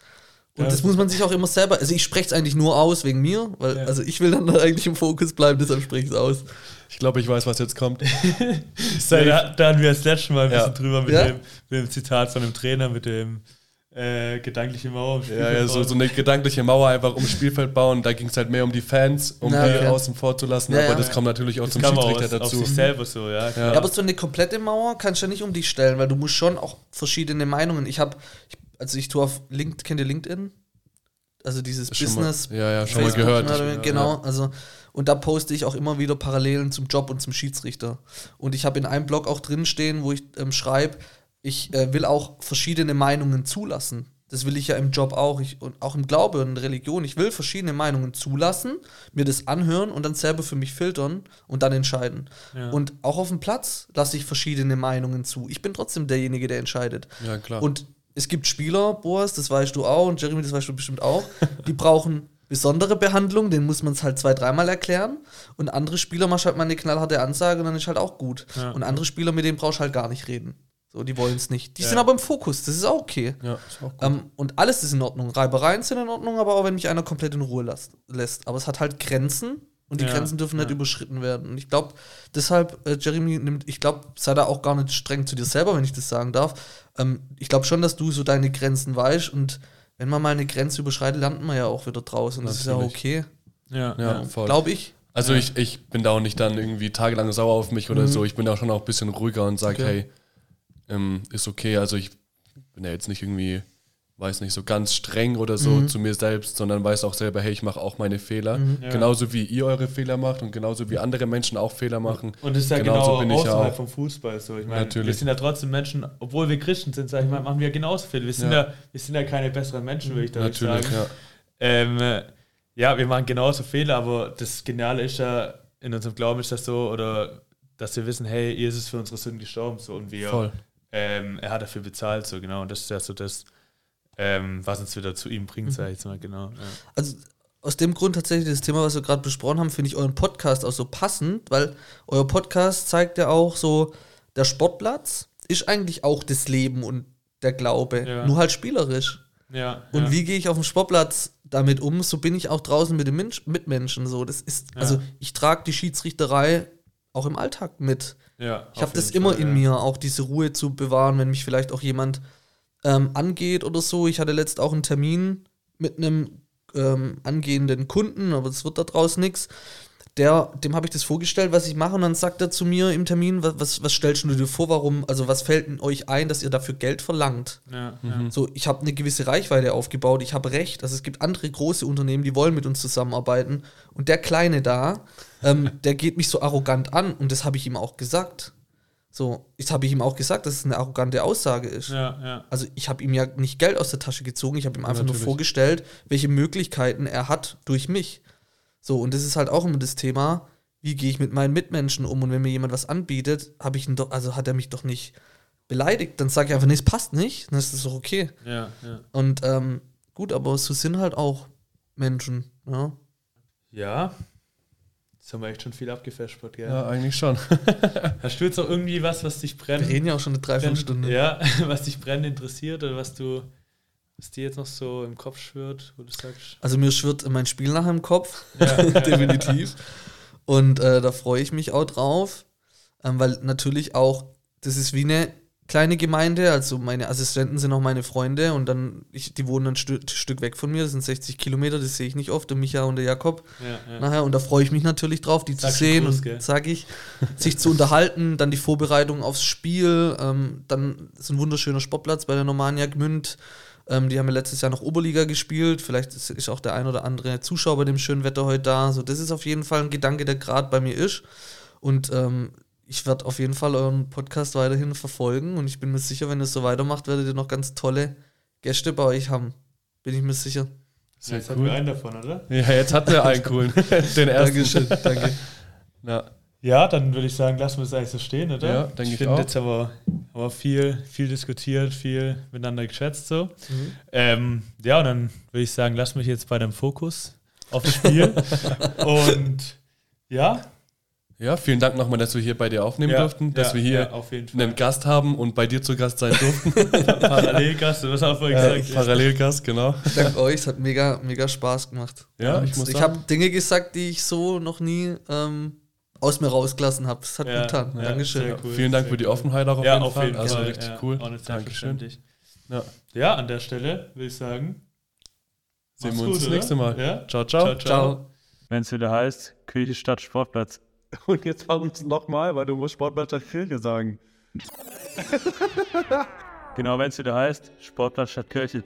Und Ja, das muss man sich auch immer selber. Also ich spreche es eigentlich nur aus wegen mir, weil Ja. also ich will dann eigentlich im Fokus bleiben, deshalb spreche ich es aus. Ich glaube, ich weiß, was jetzt kommt. *laughs* Da, da hatten wir das letzte Mal ein Ja. bisschen drüber mit, Ja. dem, mit dem Zitat von dem Trainer, mit dem äh, gedankliche Mauer. im Ja, ja, so, Spielfeld so eine gedankliche Mauer einfach ums Spielfeld bauen. Da ging es halt mehr um die Fans, um die okay. außen vor zu lassen. Ja, aber ja. das kommt natürlich auch Das zum Schiedsrichter aus, auf dazu. sich selber so, ja. Ja, aber so eine komplette Mauer kannst du ja nicht um dich stellen, weil du musst schon auch verschiedene Meinungen. Ich habe, also ich tue auf LinkedIn, kennt ihr LinkedIn? Also dieses Schon mal- Business. ja, ja, schon mal Facebook, gehört. oder weniger, Ja, genau, ja. also und da poste ich auch immer wieder Parallelen zum Job und zum Schiedsrichter. Und ich habe in einem Blog auch drin stehen, wo ich ähm, schreibe, ich äh, will auch verschiedene Meinungen zulassen. Das will ich ja im Job auch. Ich, und auch im Glaube und Religion. Ich will verschiedene Meinungen zulassen, mir das anhören und dann selber für mich filtern und dann entscheiden. Ja. Und auch auf dem Platz lasse ich verschiedene Meinungen zu. Ich bin trotzdem derjenige, der entscheidet. Ja, klar. Und es gibt Spieler, Boas, das weißt du auch, und Jeremy, das weißt du bestimmt auch, die brauchen besondere Behandlung, denen muss man es halt zwei, dreimal erklären. Und andere Spieler machst halt mal eine knallharte Ansage und dann ist halt auch gut. Ja. Und andere Spieler, mit denen brauchst du halt gar nicht reden. So, die wollen es nicht. Die Ja. sind aber im Fokus, das ist auch okay. ja, ist auch. Ähm, und alles ist in Ordnung. Reibereien sind in Ordnung, aber auch wenn mich einer komplett in Ruhe lässt. lässt. Aber es hat halt Grenzen und die Ja, Grenzen dürfen nicht ja. überschritten werden. Und ich glaube, deshalb, äh, Jeremy nimmt, ich glaube, sei da auch gar nicht streng zu dir selber, wenn ich das sagen darf. Ähm, ich glaube schon, dass du so deine Grenzen weißt und wenn man mal eine Grenze überschreitet, lernt man ja auch wieder draus und das ist ja okay, ja, ja, ja. voll. glaube ich. Also ich, ich bin da auch nicht dann irgendwie tagelang sauer auf mich oder so. Ich bin da schon auch ein bisschen ruhiger und sage, Mhm. Okay. hey, ähm, ist okay. Also ich bin ja jetzt nicht irgendwie, weiß nicht, so ganz streng oder so Mhm. zu mir selbst, sondern weiß auch selber, hey, ich mache auch meine Fehler. Ja. Genauso wie ihr eure Fehler macht und genauso wie andere Menschen auch Fehler machen. Und das ist ja Genauso genau bin ich außerhalb auch. vom Fußball so. Ich meine, Natürlich. wir sind ja trotzdem Menschen, obwohl wir Christen sind, sag ich mal, machen wir genauso viel. Wir sind ja, Ja. wir sind ja keine besseren Menschen, würde ich da Natürlich, sagen. ja. Ähm, äh, ja, wir machen genauso Fehler, aber das Geniale ist ja, in unserem Glauben ist das so, oder dass wir wissen, hey, Jesus ist für unsere Sünden gestorben, so und wir, Voll. ähm, er hat dafür bezahlt, so genau. Und das ist ja so das, ähm, was uns wieder zu ihm Mhm. bringt, sag ich jetzt mal, genau. Ja. Also aus dem Grund tatsächlich das Thema, was wir gerade besprochen haben, finde ich euren Podcast auch so passend, weil euer Podcast zeigt ja auch so, der Sportplatz ist eigentlich auch das Leben und der Glaube, Ja. nur halt spielerisch. Ja, Und ja. wie gehe ich auf dem Sportplatz damit um? So bin ich auch draußen mit den Mensch Mitmenschen. So, das ist, also ich trage die Schiedsrichterei auch im Alltag mit. ja, Ich habe das immer Fall, in mir, auch diese Ruhe zu bewahren, wenn mich vielleicht auch jemand ähm, angeht oder so. Ich hatte letzt auch einen Termin mit einem ähm, angehenden Kunden, aber es wird da draus nichts. der, dem habe ich das vorgestellt, was ich mache, und dann sagt er zu mir im Termin, was, was, was stellst du dir vor, warum, also was fällt in euch ein, dass ihr dafür Geld verlangt? Ja, Mhm. ja. So, ich habe eine gewisse Reichweite aufgebaut, ich habe recht. Also es gibt andere große Unternehmen, die wollen mit uns zusammenarbeiten. Und der Kleine da, ähm, *laughs* der geht mich so arrogant an und das habe ich ihm auch gesagt. So, das habe ich ihm auch gesagt, dass es eine arrogante Aussage ist. ja, ja. Also ich habe ihm ja nicht Geld aus der Tasche gezogen, ich habe ihm einfach nur natürlich. vorgestellt, welche Möglichkeiten er hat durch mich. So, und das ist halt auch immer das Thema, wie gehe ich mit meinen Mitmenschen um und wenn mir jemand was anbietet, habe ich ihn doch, also hat er mich doch nicht beleidigt, dann sage ich einfach, nee, es passt nicht, dann ist das doch okay. ja, ja. Und ähm, gut, aber so sind halt auch Menschen, ja. Ja. Jetzt haben wir echt schon viel abgefespert, gell? Ja, eigentlich schon. *laughs* Hast du jetzt auch irgendwie was, was dich Wir brennt? reden ja auch schon eine Dreiviertelstunde. Ja, *laughs* was dich brennend interessiert oder was du, was dir jetzt noch so im Kopf schwirrt, wo du sagst. Also mir schwirrt mein Spiel nachher im Kopf, Ja, *laughs* definitiv. Und äh, da freue ich mich auch drauf, ähm, weil natürlich auch, das ist wie eine kleine Gemeinde, also meine Assistenten sind auch meine Freunde und dann, ich, die wohnen ein Stü Stück weg von mir, das sind 60 Kilometer, das sehe ich nicht oft, der Micha und der Jakob ja, ja. nachher und da freue ich mich natürlich drauf, die Sag zu sehen Gruß, und sage ich, sich zu unterhalten, dann die Vorbereitung aufs Spiel, ähm, dann ist ein wunderschöner Sportplatz bei der Normania Gmünd. Ähm, die haben ja letztes Jahr noch Oberliga gespielt. Vielleicht ist, ist auch der ein oder andere Zuschauer bei dem schönen Wetter heute da. So, das ist auf jeden Fall ein Gedanke, der gerade bei mir ist. Und ähm, ich werde auf jeden Fall euren Podcast weiterhin verfolgen. Und ich bin mir sicher, wenn ihr es so weitermacht, werdet ihr noch ganz tolle Gäste bei euch haben. Bin ich mir sicher. Ja, jetzt hatten wir einen davon, oder? *laughs* Ja, jetzt hat er einen coolen. *laughs* Den ersten. Dankeschön, danke. *laughs* Ja. Ja, dann würde ich sagen, lassen wir es eigentlich so stehen, oder? Ja, denke ich finde, auch. jetzt haben wir, haben wir viel, viel diskutiert, viel miteinander geschätzt so. Mhm. Ähm, ja, und dann würde ich sagen, lass mich jetzt bei dem Fokus auf das Spiel. und ja, ja, vielen Dank nochmal, dass wir hier bei dir aufnehmen ja, durften, dass ja, wir hier ja, auf jeden Fall. einen Gast haben und bei dir zu Gast sein durften. *laughs* Parallelgast, du hast auch vorhin äh, gesagt. Parallelgast, genau. Dank euch, es hat mega, mega Spaß gemacht. Ja, Und ich muss ich sagen- habe Dinge gesagt, die ich so noch nie ähm, aus mir rausgelassen habe. Es hat Ja, gut getan. ja, Dankeschön. cool, Vielen Dank für die. Offenheit auch auf ja, jeden auf Fall. jeden also Fall. richtig ja, cool. Dankeschön. Ja. Ja, an der Stelle würde ich sagen, Sehen wir uns gut, das oder? nächste Mal. Ja? Ciao, ciao. Ciao. Wenn es wieder heißt, Kirche statt Sportplatz. *laughs* Und jetzt fahren wir es nochmal, weil du musst Sportplatz Kirche sagen. *laughs* Genau, wenn es wieder heißt, Sportplatz statt Kirche.